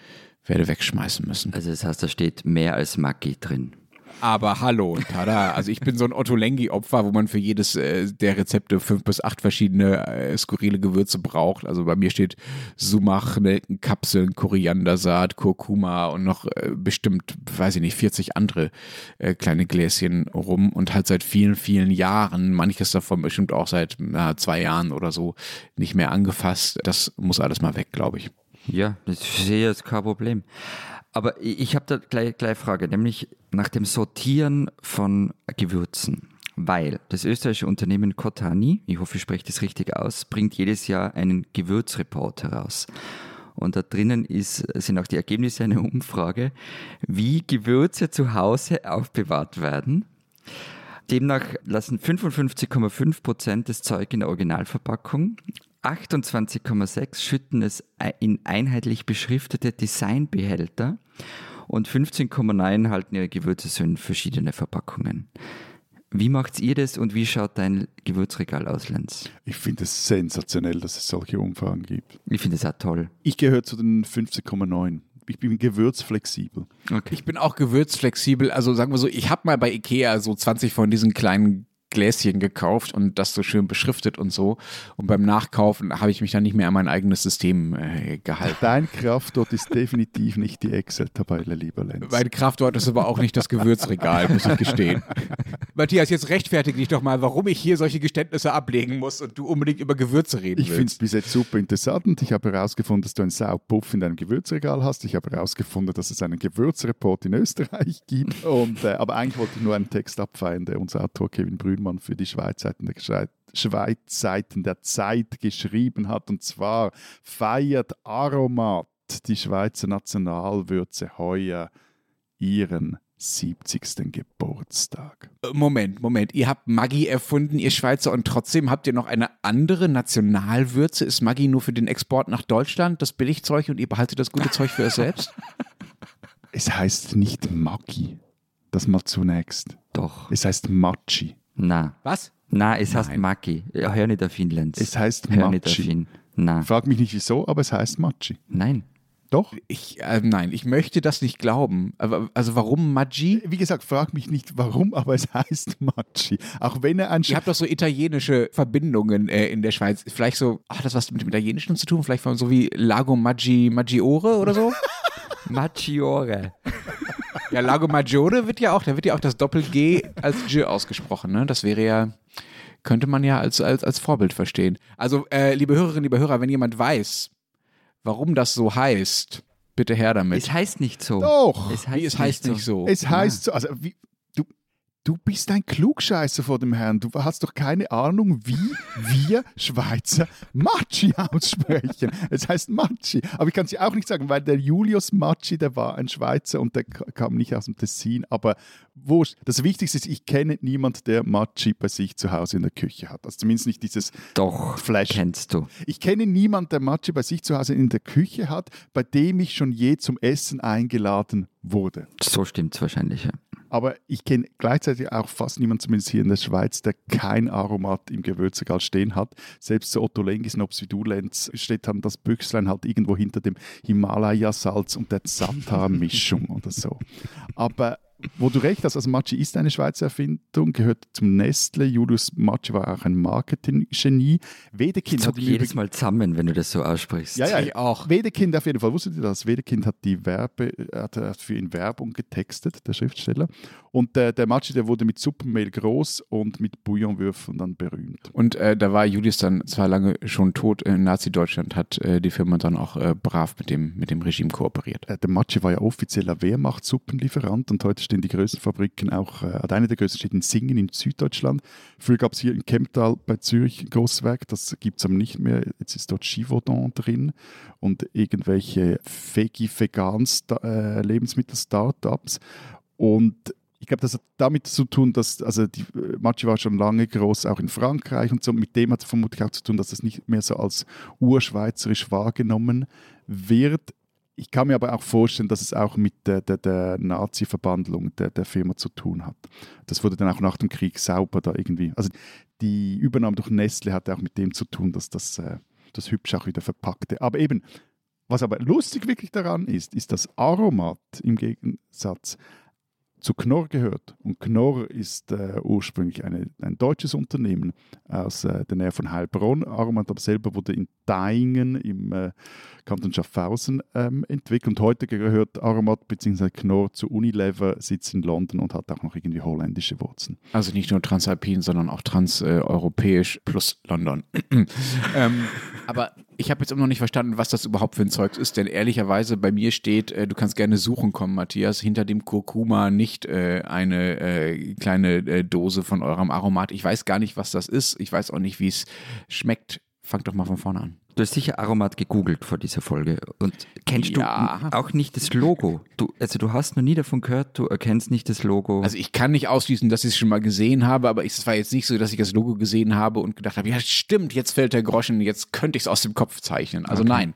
werde wegschmeißen müssen. Also das heißt, da steht mehr als Maggi drin. Aber hallo, tada. Also ich bin so ein Otto Lengi-Opfer, wo man für jedes äh, der Rezepte fünf bis acht verschiedene äh, skurrile Gewürze braucht. Also bei mir steht Sumach, Nelkenkapseln, Koriandersaat, Kurkuma und noch äh, bestimmt, weiß ich nicht, 40 andere äh, kleine Gläschen rum und halt seit vielen, vielen Jahren, manches davon bestimmt auch seit na, zwei Jahren oder so, nicht mehr angefasst. Das muss alles mal weg, glaube ich. Ja, das sehe ich jetzt kein Problem. Aber ich habe da gleich, gleich eine Frage, nämlich nach dem Sortieren von Gewürzen. Weil das österreichische Unternehmen Kotani, ich hoffe, ich spreche das richtig aus, bringt jedes Jahr einen Gewürzreport heraus. Und da drinnen ist, sind auch die Ergebnisse einer Umfrage, wie Gewürze zu Hause aufbewahrt werden. Demnach lassen 55,5 Prozent das Zeug in der Originalverpackung, 28,6 schütten es in einheitlich beschriftete Designbehälter und 15,9 halten ihre Gewürze so in verschiedene Verpackungen. Wie macht ihr das und wie schaut dein Gewürzregal aus, Lenz? Ich finde es sensationell, dass es solche Umfragen gibt. Ich finde es auch toll. Ich gehöre zu den 15,9. Ich bin gewürzflexibel. Okay. Ich bin auch gewürzflexibel. Also sagen wir so, ich habe mal bei Ikea so 20 von diesen kleinen Gläschen gekauft und das so schön beschriftet und so. Und beim Nachkaufen habe ich mich dann nicht mehr an mein eigenes System äh, gehalten. Dein Kraftort ist definitiv nicht die Excel-Tabelle, lieber Lenz. Mein Kraftort ist aber auch nicht das Gewürzregal, muss ich gestehen. Matthias, jetzt rechtfertige dich doch mal, warum ich hier solche Geständnisse ablegen muss und du unbedingt über Gewürze reden Ich finde es willst. bis jetzt super interessant. Ich habe herausgefunden, dass du einen Saupuff in deinem Gewürzregal hast. Ich habe herausgefunden, dass es einen Gewürzreport in Österreich gibt. Und, äh, aber eigentlich wollte ich nur einen Text abfeiern, der unser Autor Kevin Brühlmann für die Schweizseiten der, Schweizseiten der Zeit geschrieben hat. Und zwar feiert Aromat, die Schweizer Nationalwürze, heuer ihren 70. Geburtstag. Moment, Moment. Ihr habt Maggi erfunden, ihr Schweizer, und trotzdem habt ihr noch eine andere Nationalwürze. Ist Maggi nur für den Export nach Deutschland, das Billigzeug, und ihr behaltet das gute Zeug für euch selbst? Es heißt nicht Maggi. Das mal zunächst. Doch. Es heißt Machi. Na. Was? Na, es heißt Nein. Maki. Ja, hör nicht auf ihn, Lenz. Es heißt Hör nicht auf Machi. ihn. Na. Frag mich nicht wieso, aber es heißt Machi. Nein. Doch. Ich, äh, nein, ich möchte das nicht glauben. Aber, also warum Maggi? Wie gesagt, frag mich nicht warum, aber es heißt Machi. Auch wenn er ein Ihr habt doch so italienische Verbindungen äh, in der Schweiz. Vielleicht so, hat das was mit dem Italienischen zu tun? Vielleicht von so wie Lago Maggi Maggiore oder so? Maggiore. ja, Lago Maggiore wird ja auch, da wird ja auch das Doppel-G als G ausgesprochen. Ne? Das wäre ja, könnte man ja als, als, als Vorbild verstehen. Also, äh, liebe Hörerinnen, liebe Hörer, wenn jemand weiß, warum das so heißt, bitte her damit. Es heißt nicht so. Doch. Es Wie es heißt nicht so. Es heißt so, also wie, du, bist ein Klugscheißer vor dem Herrn. Du hast doch keine Ahnung, wie wir Schweizer Machi aussprechen. Es heißt Machi. Aber ich kann es dir auch nicht sagen, weil der Julius Machi, der war ein Schweizer und der kam nicht aus dem Tessin. Aber wurscht. Das Wichtigste ist, ich kenne niemanden, der Machi bei sich zu Hause in der Küche hat. Also zumindest nicht dieses Doch. Flash. Kennst du. Ich kenne niemanden, der Machi bei sich zu Hause in der Küche hat, bei dem ich schon je zum Essen eingeladen wurde. So stimmt's wahrscheinlich. Ja. Aber ich kenne gleichzeitig auch fast niemanden, zumindest hier in der Schweiz, der kein Aromat im Gewürzregal stehen hat. Selbst so Otto Lengi Snobs wie du, Lenz, steht dann das Büchslein halt irgendwo hinter dem Himalaya-Salz und der Zanta-Mischung oder so. Aber wo du recht hast, also Machi ist eine Schweizer Erfindung, gehört zum Nestle. Julius Machi war auch ein Marketing-Genie. Wedekind Zuck hat jedes Mal zusammen, wenn du das so aussprichst. ja, ja, Ich auch. Wedekind auf jeden Fall. Wusstet ihr das? Wedekind hat die Werbe, hat für ihn Werbung getextet, der Schriftsteller. Und der, der Machi, der wurde mit Suppenmehl groß und mit Bouillonwürfeln dann berühmt. Und äh, da war Julius dann zwar lange schon tot in Nazi-Deutschland, hat äh, die Firma dann auch äh, brav mit dem, mit dem Regime kooperiert. Äh, Der Machi war ja offizieller Wehrmacht-Suppenlieferant und heute stehen die größten Fabriken auch, äh, eine der größten steht in Singen in Süddeutschland. Früher gab es hier in Kemptal bei Zürich ein großes Werk, das gibt es aber nicht mehr. Jetzt ist dort Givaudan drin und irgendwelche Veggie-Vegan-Lebensmittel-Startups. Und ich glaube, das hat damit zu tun, dass, also die äh, Machi war schon lange groß, auch in Frankreich und so. Mit dem hat es vermutlich auch zu tun, dass das nicht mehr so als urschweizerisch wahrgenommen wird. Ich kann mir aber auch vorstellen, dass es auch mit der, der, der Nazi-Verbandlung der, der Firma zu tun hat. Das wurde dann auch nach dem Krieg sauber da irgendwie. Also die Übernahme durch Nestle hatte auch mit dem zu tun, dass das, äh, das hübsch auch wieder verpackte. Aber eben, was aber lustig wirklich daran ist, ist, dass Aromat im Gegensatz zu Knorr gehört. Und Knorr ist äh, ursprünglich eine, ein deutsches Unternehmen aus äh, der Nähe von Heilbronn. Aromat aber selber wurde in Daingen im äh, Kanton Schaffhausen ähm, entwickelt. Und heute gehört Aromat bzw. Knorr zu Unilever, sitzt in London und hat auch noch irgendwie holländische Wurzeln. Also nicht nur transalpin, sondern auch transeuropäisch plus London. ähm, aber ich habe jetzt immer noch nicht verstanden, was das überhaupt für ein Zeug ist, denn ehrlicherweise bei mir steht, äh, du kannst gerne suchen kommen, Matthias, hinter dem Kurkuma nicht äh, eine äh, kleine äh, Dose von eurem Aromat. Ich weiß gar nicht, was das ist. Ich weiß auch nicht, wie es schmeckt. Fangt doch mal von vorne an. Du hast sicher Aromat gegoogelt vor dieser Folge und kennst Ja. du auch nicht das Logo? Du, also du hast noch nie davon gehört, du erkennst nicht das Logo. Also ich kann nicht ausschließen, dass ich es schon mal gesehen habe, aber es war jetzt nicht so, dass ich das Logo gesehen habe und gedacht habe, ja stimmt, jetzt fällt der Groschen, jetzt könnte ich es aus dem Kopf zeichnen. Also nein,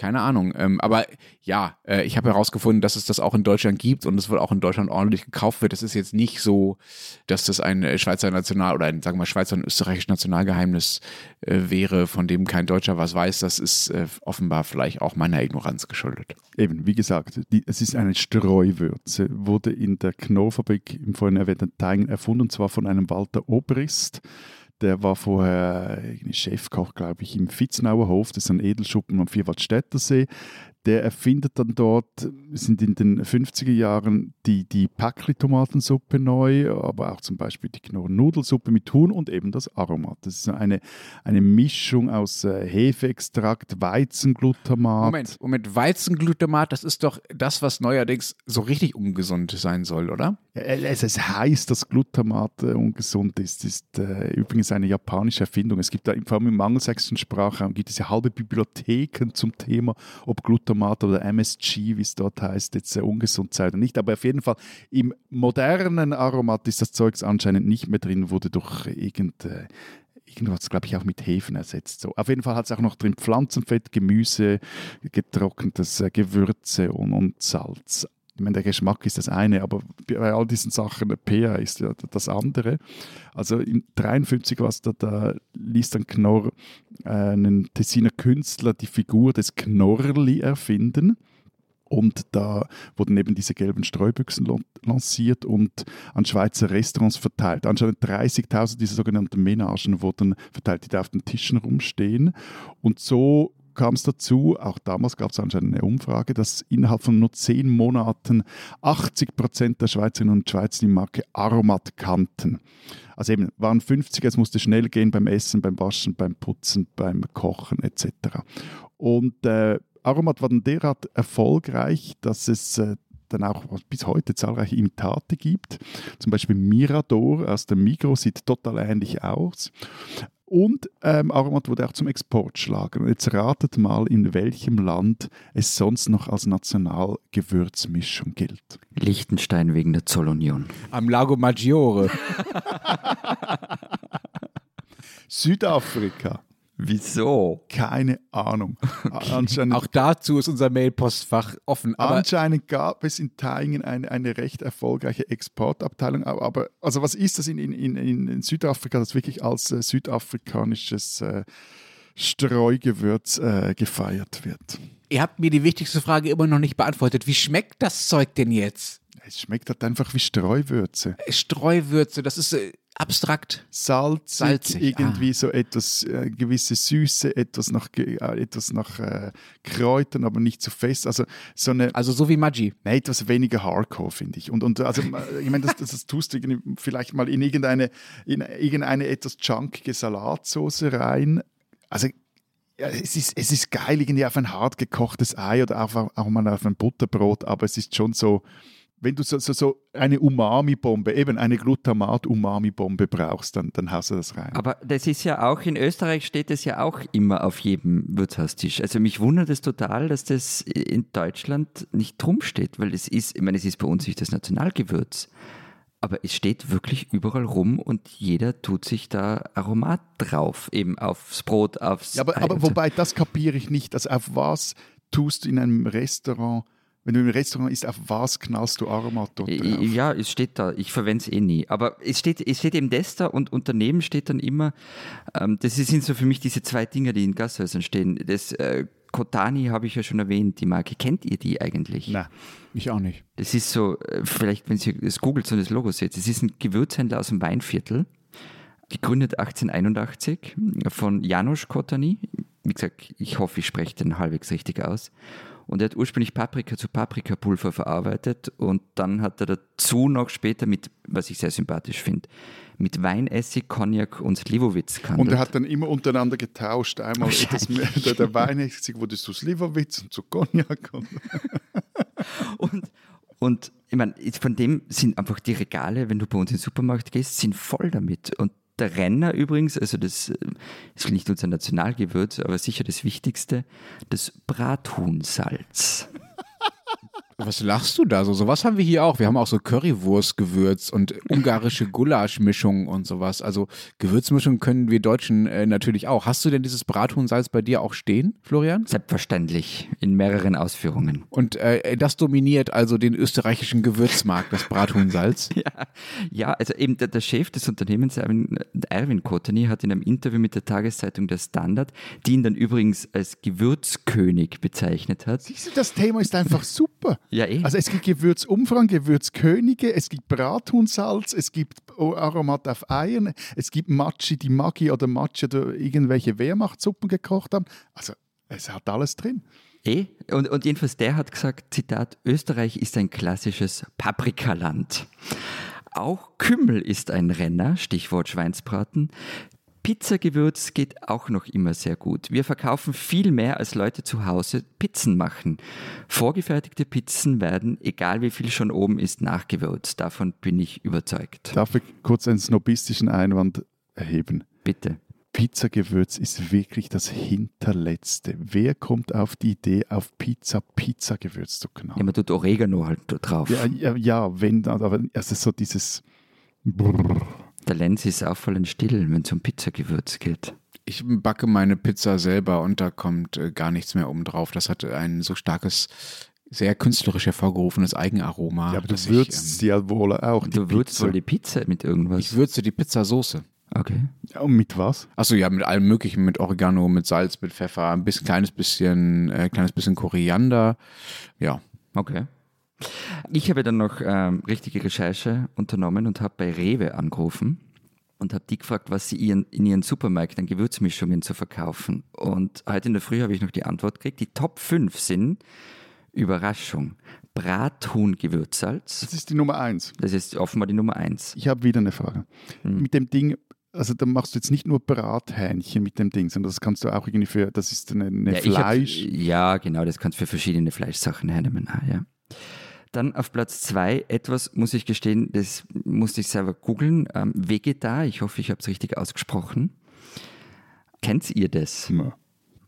keine Ahnung. Ähm, aber ja, äh, ich habe herausgefunden, dass es das auch in Deutschland gibt und es wohl auch in Deutschland ordentlich gekauft wird. Es ist jetzt nicht so, dass das ein äh, Schweizer National oder ein, sagen wir mal, Schweizer und österreichisches Nationalgeheimnis äh, wäre, von dem kein Deutscher was weiß. Das ist äh, offenbar vielleicht auch meiner Ignoranz geschuldet. Eben, wie gesagt, die, es ist eine Streuwürze, wurde in der Knorrfabrik im vorhin erwähnten Teigen erfunden, und zwar von einem Walter Obrist. Der war vorher Chefkoch, glaube ich, im Vitznauer Hof, das ist ein Edelschuppen am Vierwaldstättersee. Der erfindet dann dort, sind in den 50er Jahren die, die Päckli-Tomatensuppe neu, aber auch zum Beispiel die Knorr-Nudelsuppe mit Huhn und eben das Aromat. Das ist eine, eine Mischung aus äh, Hefeextrakt, Weizenglutamat. Moment, Moment, Weizenglutamat, das ist doch das, was neuerdings so richtig ungesund sein soll, oder? Es, es heißt, dass Glutamat äh, ungesund ist. Das ist äh, übrigens eine japanische Erfindung. Es gibt da vor allem im angelsächsischen Sprachraum gibt es ja halbe Bibliotheken zum Thema, ob Glutamat oder MSG, wie es dort heißt, jetzt äh, ungesund sei oder nicht. Aber auf jeden Fall im modernen Aromat ist das Zeugs anscheinend nicht mehr drin, wurde durch irgend äh, irgendwas, glaube ich, auch mit Hefen ersetzt. So. Auf jeden Fall hat es auch noch drin Pflanzenfett, Gemüse, getrocknetes äh, Gewürze und, und Salz. Ich meine, der Geschmack ist das eine, aber bei all diesen Sachen, der ist ja das andere. Also in 53 was da, da ließ dann Knorr äh, einen Tessiner Künstler die Figur des Knorrli erfinden. Und da wurden eben diese gelben Streubüchsen lan- lanciert und an Schweizer Restaurants verteilt. Anscheinend 30.000 dieser sogenannten Menagen wurden verteilt, die da auf den Tischen rumstehen. Und so kam es dazu, auch damals gab es anscheinend eine Umfrage, dass innerhalb von nur zehn Monaten 80 Prozent der Schweizerinnen und Schweizer die Marke Aromat kannten. Also eben waren 50, es musste schnell gehen beim Essen, beim Waschen, beim Putzen, beim Kochen etc. Und äh, Aromat war dann derart erfolgreich, dass es äh, dann auch bis heute zahlreiche Imitate gibt. Zum Beispiel Mirador aus dem Migros sieht total ähnlich aus. Und ähm, Aromat wurde auch zum Exportschlager. Und jetzt ratet mal, in welchem Land es sonst noch als Nationalgewürzmischung gilt. Liechtenstein wegen der Zollunion. Am Lago Maggiore. Südafrika. Wieso? Keine Ahnung. Anscheinend, Auch dazu ist unser Mailpostfach offen. Aber anscheinend gab es in Thaingen eine, eine recht erfolgreiche Exportabteilung. Aber, aber also was ist das in, in, in, in Südafrika, das wirklich als äh, südafrikanisches äh, Streugewürz äh, gefeiert wird? ihr habt mir die wichtigste Frage immer noch nicht beantwortet. Wie schmeckt das Zeug denn jetzt? Es schmeckt halt einfach wie Streuwürze. Streuwürze, das ist äh, abstrakt. Salzig, Salzig, irgendwie so etwas, äh, gewisse Süße, etwas nach, äh, etwas nach äh, Kräutern, aber nicht zu fest. Also so eine, Also so wie Maggi. Nein, etwas weniger Hardcore, finde ich. Und, und also, äh, ich meine, das, das, das tust du vielleicht mal in irgendeine, in irgendeine etwas chunkige Salatsauce rein. Also, ja, es, ist, es ist geil, irgendwie auf ein hart gekochtes Ei oder auch, auch mal auf ein Butterbrot, aber es ist schon so, wenn du so, so, so eine Umami-Bombe, eben eine Glutamat-Umami-Bombe brauchst, dann, dann haust du das rein. Aber das ist ja auch, in Österreich steht es ja auch immer auf jedem Wirtshaustisch. Also mich wundert es total, dass das in Deutschland nicht drum steht, weil es ist, ich meine, es ist bei uns nicht das Nationalgewürz. Aber es steht wirklich überall rum und jeder tut sich da Aromat drauf, eben aufs Brot, aufs Ja, aber, aber wobei, das kapiere ich nicht. Also auf was tust du in einem Restaurant, wenn du im Restaurant isst, auf was knallst du Aromat dort drauf? Ja, es steht da. Ich verwende es eh nie. Aber es steht, es steht eben das da und, und daneben steht dann immer, ähm, das sind so für mich diese zwei Dinge, die in Gasthäusern stehen. Das äh, Kotani habe ich ja schon erwähnt, die Marke. Kennt ihr die eigentlich? Nein. Ich auch nicht. Das ist so, äh, vielleicht, wenn Sie das googelt so das Logo seht, das ist ein Gewürzhändler aus dem Weinviertel, gegründet 1881 von Janusz Kotani. Wie gesagt, ich hoffe, ich spreche den halbwegs richtig aus. Und er hat ursprünglich Paprika zu Paprikapulver verarbeitet und dann hat er dazu noch später mit, was ich sehr sympathisch finde, mit Weinessig, Cognac und Slivovitz gehandelt. Und er hat dann immer untereinander getauscht. Einmal das, der, der Weinessig wurde zu Slivovitz und zu Cognac. Und Und, und ich meine, von dem sind einfach die Regale, wenn du bei uns in den Supermarkt gehst, sind voll damit. Und der Renner übrigens, also das äh, ist nicht unser Nationalgewürz, aber sicher das Wichtigste, das Brathuhnsalz. Was lachst du da so? Sowas haben wir hier auch. Wir haben auch so Currywurstgewürz und ungarische Gulaschmischungen und sowas. Also Gewürzmischungen können wir Deutschen äh, natürlich auch. Hast du denn dieses Brathuhnsalz bei dir auch stehen, Florian? Selbstverständlich, in mehreren Ausführungen. Und äh, das dominiert also den österreichischen Gewürzmarkt, das Brathuhnsalz. Ja, ja, also eben der, der Chef des Unternehmens, Erwin, Erwin Kotany, hat in einem Interview mit der Tageszeitung Der Standard, die ihn dann übrigens als Gewürzkönig bezeichnet hat. siehst du, das Thema ist einfach super. Ja, eh. Also es gibt Gewürzumfang, Gewürzkönige, es gibt Brathuhnsalz, es gibt Aromat auf Eiern, es gibt Matschi, die Maggi oder Matschi oder irgendwelche Wehrmachtssuppen gekocht haben. Also es hat alles drin. Eh? Und, und jedenfalls der hat gesagt, Zitat, Österreich ist ein klassisches Paprikaland. Auch Kümmel ist ein Renner, Stichwort Schweinsbraten. Pizzagewürz geht auch noch immer sehr gut. Wir verkaufen viel mehr, als Leute zu Hause Pizzen machen. Vorgefertigte Pizzen werden, egal wie viel schon oben ist, nachgewürzt. Davon bin ich überzeugt. Darf ich kurz einen snobistischen Einwand erheben? Bitte. Pizzagewürz ist wirklich das Hinterletzte. Wer kommt auf die Idee, auf Pizza Pizzagewürz zu Ja, knallen? man tut Oregano halt drauf. Ja, ja, ja wenn, aber es ist so dieses Brrr. Der Lenz ist auffallend still, wenn es um Pizzagewürz geht. Ich backe meine Pizza selber und da kommt äh, gar nichts mehr oben drauf. Das hat ein so starkes, sehr künstlerisch hervorgerufenes Eigenaroma. Ja, aber du würzt ich, sie ja wohl auch. Die Du würzt Pizza. wohl die Pizza mit ähm, irgendwas. ich würze die Pizzasoße. Okay. Ja, und mit was? Achso, ja, mit allem möglichen, mit Oregano, mit Salz, mit Pfeffer, ein bisschen, kleines bisschen, äh, kleines bisschen Koriander. Ja. Okay. Ich habe dann noch ähm, richtige Recherche unternommen und habe bei Rewe angerufen und habe die gefragt, was sie ihren, in ihren Supermärkten an Gewürzmischungen zu verkaufen. Und heute in der Früh habe ich noch die Antwort gekriegt. Die Top 5 sind, Überraschung, Brathuhn-Gewürzsalz. Das ist die Nummer eins. Das ist offenbar die Nummer 1. Ich habe wieder eine Frage. Mhm. Mit dem Ding, also da machst du jetzt nicht nur Brathähnchen mit dem Ding, sondern das kannst du auch irgendwie für, das ist eine, eine Ja, ich hab- Fleisch. ja, genau, das kannst du für verschiedene Fleischsachen hernehmen. ah, Ja. Dann auf Platz zwei etwas, muss ich gestehen, das musste ich selber googeln. Ähm, Vegetar, ich hoffe, ich habe es richtig ausgesprochen. Kennt ihr das? Ja.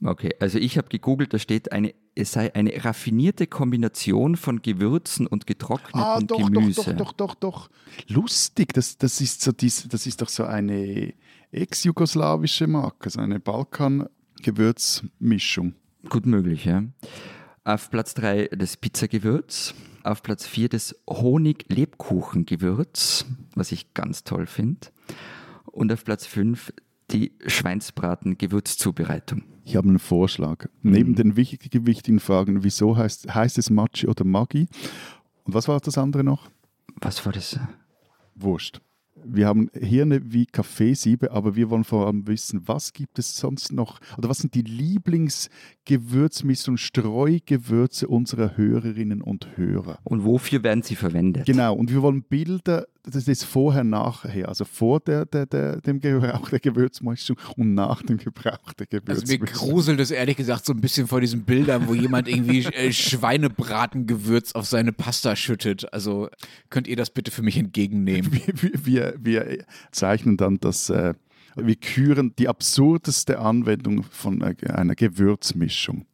Okay, also ich habe gegoogelt, da steht, eine, es sei eine raffinierte Kombination von Gewürzen und getrocknetem Ah, doch, Gemüse. doch, doch, doch, doch, doch. Lustig, das, das, ist so dies, das ist doch so eine ex-jugoslawische Marke, so eine Balkan-Gewürzmischung. Gut möglich, ja. Auf Platz 3 das Pizzagewürz. Auf Platz 4 das Honig-Lebkuchengewürz, was ich ganz toll finde. Und auf Platz 5 die Schweinsbraten-Gewürzzubereitung. Ich habe einen Vorschlag. Neben den wichtigen, wichtigen Fragen, wieso heißt, heißt es Matschi oder Maggi? Und was war das andere noch? Was war das? Wurscht. Wir haben Hirne wie Kaffeesiebe, aber wir wollen vor allem wissen, was gibt es sonst noch oder was sind die Lieblingsgewürzmischungen, Streugewürze unserer Hörerinnen und Hörer? Und wofür werden sie verwendet? Genau, und wir wollen Bilder, das ist vorher, nachher, also vor der, der, der, dem Gebrauch der Gewürzmischung und nach dem Gebrauch der Also mir Gewürzmischung. gruselt es ehrlich gesagt so ein bisschen vor diesen Bildern, wo jemand irgendwie äh, Schweinebratengewürz auf seine Pasta schüttet. Also könnt ihr das bitte für mich entgegennehmen? wir, wir, wir zeichnen dann das, äh, wir küren die absurdeste Anwendung von äh, einer Gewürzmischung.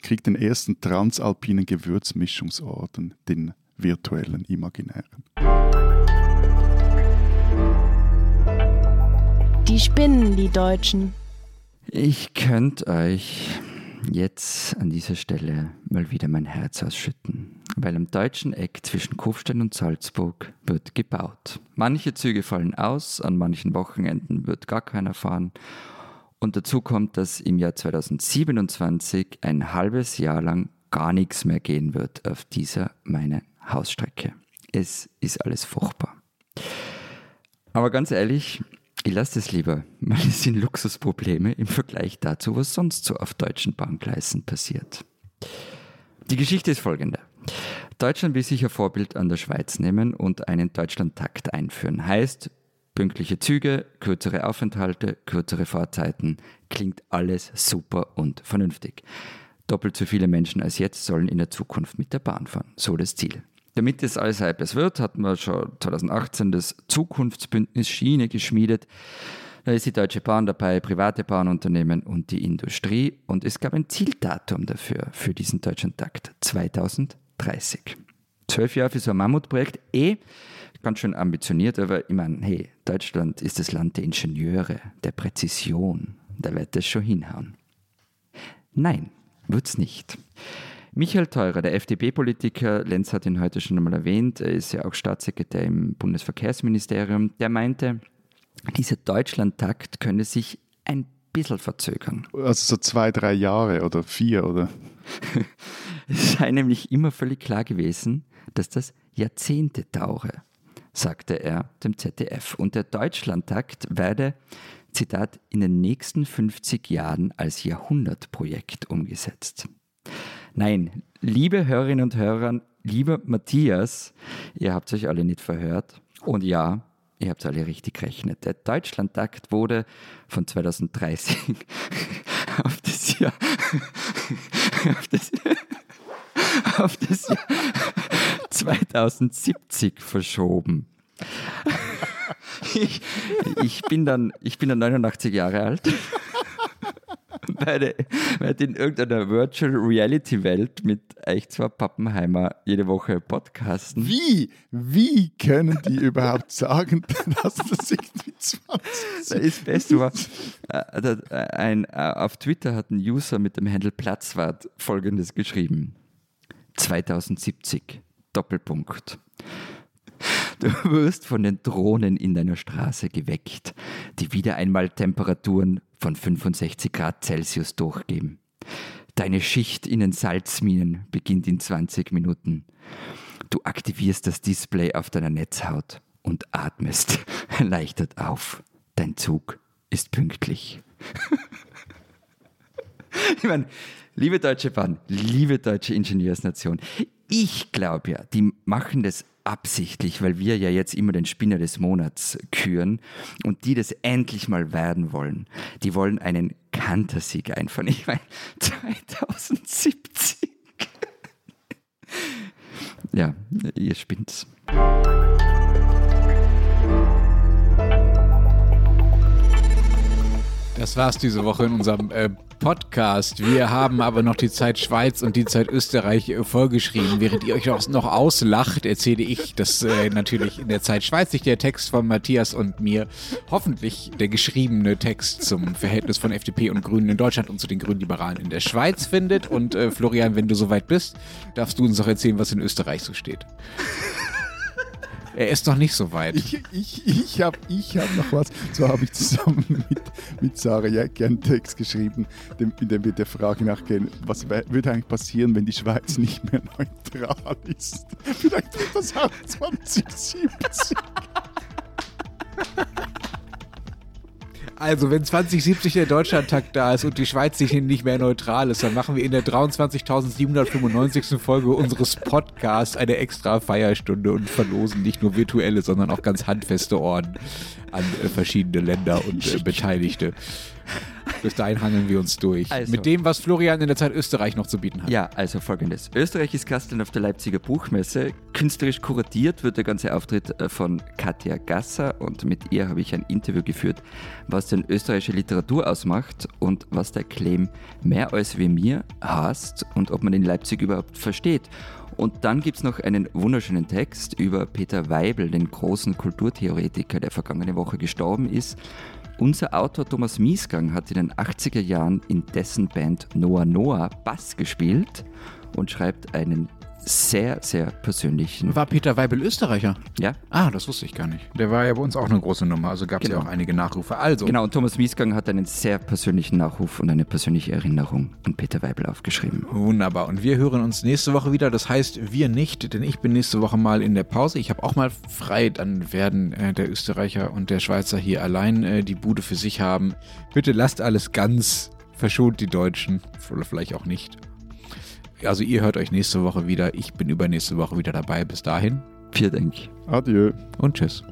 Kriegt den ersten transalpinen Gewürzmischungsorden, den virtuellen, imaginären. Die spinnen, die Deutschen. Ich könnte euch jetzt an dieser Stelle mal wieder mein Herz ausschütten, weil am deutschen Eck zwischen Kufstein und Salzburg wird gebaut. Manche Züge fallen aus, an manchen Wochenenden wird gar keiner fahren Und dazu kommt, dass im Jahr 2027 ein halbes Jahr lang gar nichts mehr gehen wird auf dieser meinen Hausstrecke. Es ist alles furchtbar. Aber ganz ehrlich, ich lasse das lieber, weil es sind Luxusprobleme im Vergleich dazu, was sonst so auf deutschen Bahngleisen passiert. Die Geschichte ist folgende. Deutschland will sich ein Vorbild an der Schweiz nehmen und einen Deutschlandtakt einführen. Heißt, pünktliche Züge, kürzere Aufenthalte, kürzere Fahrzeiten. Klingt alles super und vernünftig. Doppelt so viele Menschen als jetzt sollen in der Zukunft mit der Bahn fahren. So das Ziel. Damit alles etwas wird, hat man schon 2018 das Zukunftsbündnis Schiene geschmiedet. Da ist die Deutsche Bahn dabei, private Bahnunternehmen und die Industrie. Und es gab ein Zieldatum dafür, für diesen deutschen Takt. 2030. Zwölf Jahre für so ein Mammutprojekt. Eh, ganz schön ambitioniert, aber ich meine, hey, Deutschland ist das Land der Ingenieure, der Präzision. Da wird das schon hinhauen. Nein, wird's nicht. Michael Theurer, der FDP-Politiker, Lenz hat ihn heute schon einmal erwähnt, er ist ja auch Staatssekretär im Bundesverkehrsministerium, der meinte, dieser Deutschlandtakt könne sich ein bisschen verzögern. Also so zwei, drei Jahre oder vier, oder? es sei nämlich immer völlig klar gewesen, dass das Jahrzehnte dauere, sagte er dem ZDF. Und der Deutschlandtakt werde, Zitat, in den nächsten 50 Jahren als Jahrhundertprojekt umgesetzt. Nein, liebe Hörerinnen und Hörer, lieber Matthias, ihr habt euch alle nicht verhört. Und ja, ihr habt alle richtig gerechnet. Der Deutschlandtakt wurde von 2030 auf das Jahr, auf das, auf das Jahr 2070 verschoben. Ich, ich, bin dann, ich bin dann 89 Jahre alt werde, werde in irgendeiner Virtual Reality Welt mit euch zwei Pappenheimer jede Woche podcasten. Wie? Wie können die überhaupt sagen, dass das irgendwie 20 Das ist best war, äh, ein, äh, auf Twitter hat ein User mit dem Handel Platzwart folgendes geschrieben. 2070, Doppelpunkt. Du wirst von den Drohnen in deiner Straße geweckt, die wieder einmal Temperaturen von 65 Grad Celsius durchgeben. Deine Schicht in den Salzminen beginnt in 20 Minuten. Du aktivierst das Display auf deiner Netzhaut und atmest erleichtert auf. Dein Zug ist pünktlich. ich meine, liebe Deutsche Bahn, liebe deutsche Ingenieursnation, ich glaube ja, die machen das absichtlich, weil wir ja jetzt immer den Spinner des Monats küren und die das endlich mal werden wollen. Die wollen einen Kantersieg einfahren. Ich meine, 2070. ja, ihr spinnt's. Das war's diese Woche in unserem äh, Podcast. Wir haben aber noch die Zeit Schweiz und die Zeit Österreich äh, vorgeschrieben. Während ihr euch noch auslacht, erzähle ich, dass äh, natürlich in der Zeit Schweiz sich der Text von Matthias und mir hoffentlich der geschriebene Text zum Verhältnis von FDP und Grünen in Deutschland und zu den Grünliberalen in der Schweiz findet. Und äh, Florian, wenn du soweit bist, darfst du uns auch erzählen, was in Österreich so steht. Er ist noch nicht so weit. Ich, ich, ich habe ich hab noch was. Zwar habe ich zusammen mit, mit Sarah Jäcki einen Text geschrieben, in dem wir der Frage nachgehen, was würde eigentlich passieren, wenn die Schweiz nicht mehr neutral ist. Vielleicht wird das auch 2070. Also, wenn 2070 der Deutschlandtakt da ist und die Schweiz sich nicht mehr neutral ist, dann machen wir in der 23.795. Folge unseres Podcasts eine extra Feierstunde und verlosen nicht nur virtuelle, sondern auch ganz handfeste Orden an äh, verschiedene Länder und äh, Beteiligte. Bis dahin hangeln wir uns durch. Also, Mit dem, was Florian in der Zeit Österreich noch zu bieten hat. Ja, also folgendes. Österreich ist Gast auf der Leipziger Buchmesse. Künstlerisch kuratiert wird der ganze Auftritt äh, von Katja Gasser und mit ihr habe ich ein Interview geführt, was denn österreichische Literatur ausmacht und was der Claim mehr als wie mir heißt und ob man in Leipzig überhaupt versteht. Und dann gibt es noch einen wunderschönen Text über Peter Weibel, den großen Kulturtheoretiker, der vergangene Woche gestorben ist unser Autor Thomas Miesgang hat in den 80er Jahren in dessen Band Noah Noah Bass gespielt und schreibt einen sehr, sehr persönlichen. War Peter Weibel Österreicher? Ja, Ah, das wusste ich gar nicht. Der war ja bei uns auch eine große Nummer, also gab es Genau. ja auch einige Nachrufe. Also, genau. Und Thomas Wiesgang hat einen sehr persönlichen Nachruf und eine persönliche Erinnerung an Peter Weibel aufgeschrieben. Wunderbar. Und wir hören uns nächste Woche wieder. Das heißt, wir nicht, denn ich bin nächste Woche mal in der Pause. Ich habe auch mal frei. Dann werden äh, der Österreicher und der Schweizer hier allein äh, die Bude für sich haben. Bitte lasst alles ganz. Verschont die Deutschen. Oder vielleicht auch nicht. Also ihr hört euch nächste Woche wieder. Ich bin übernächste Woche wieder dabei. Bis dahin Vielen Dank. Adieu. und tschüss.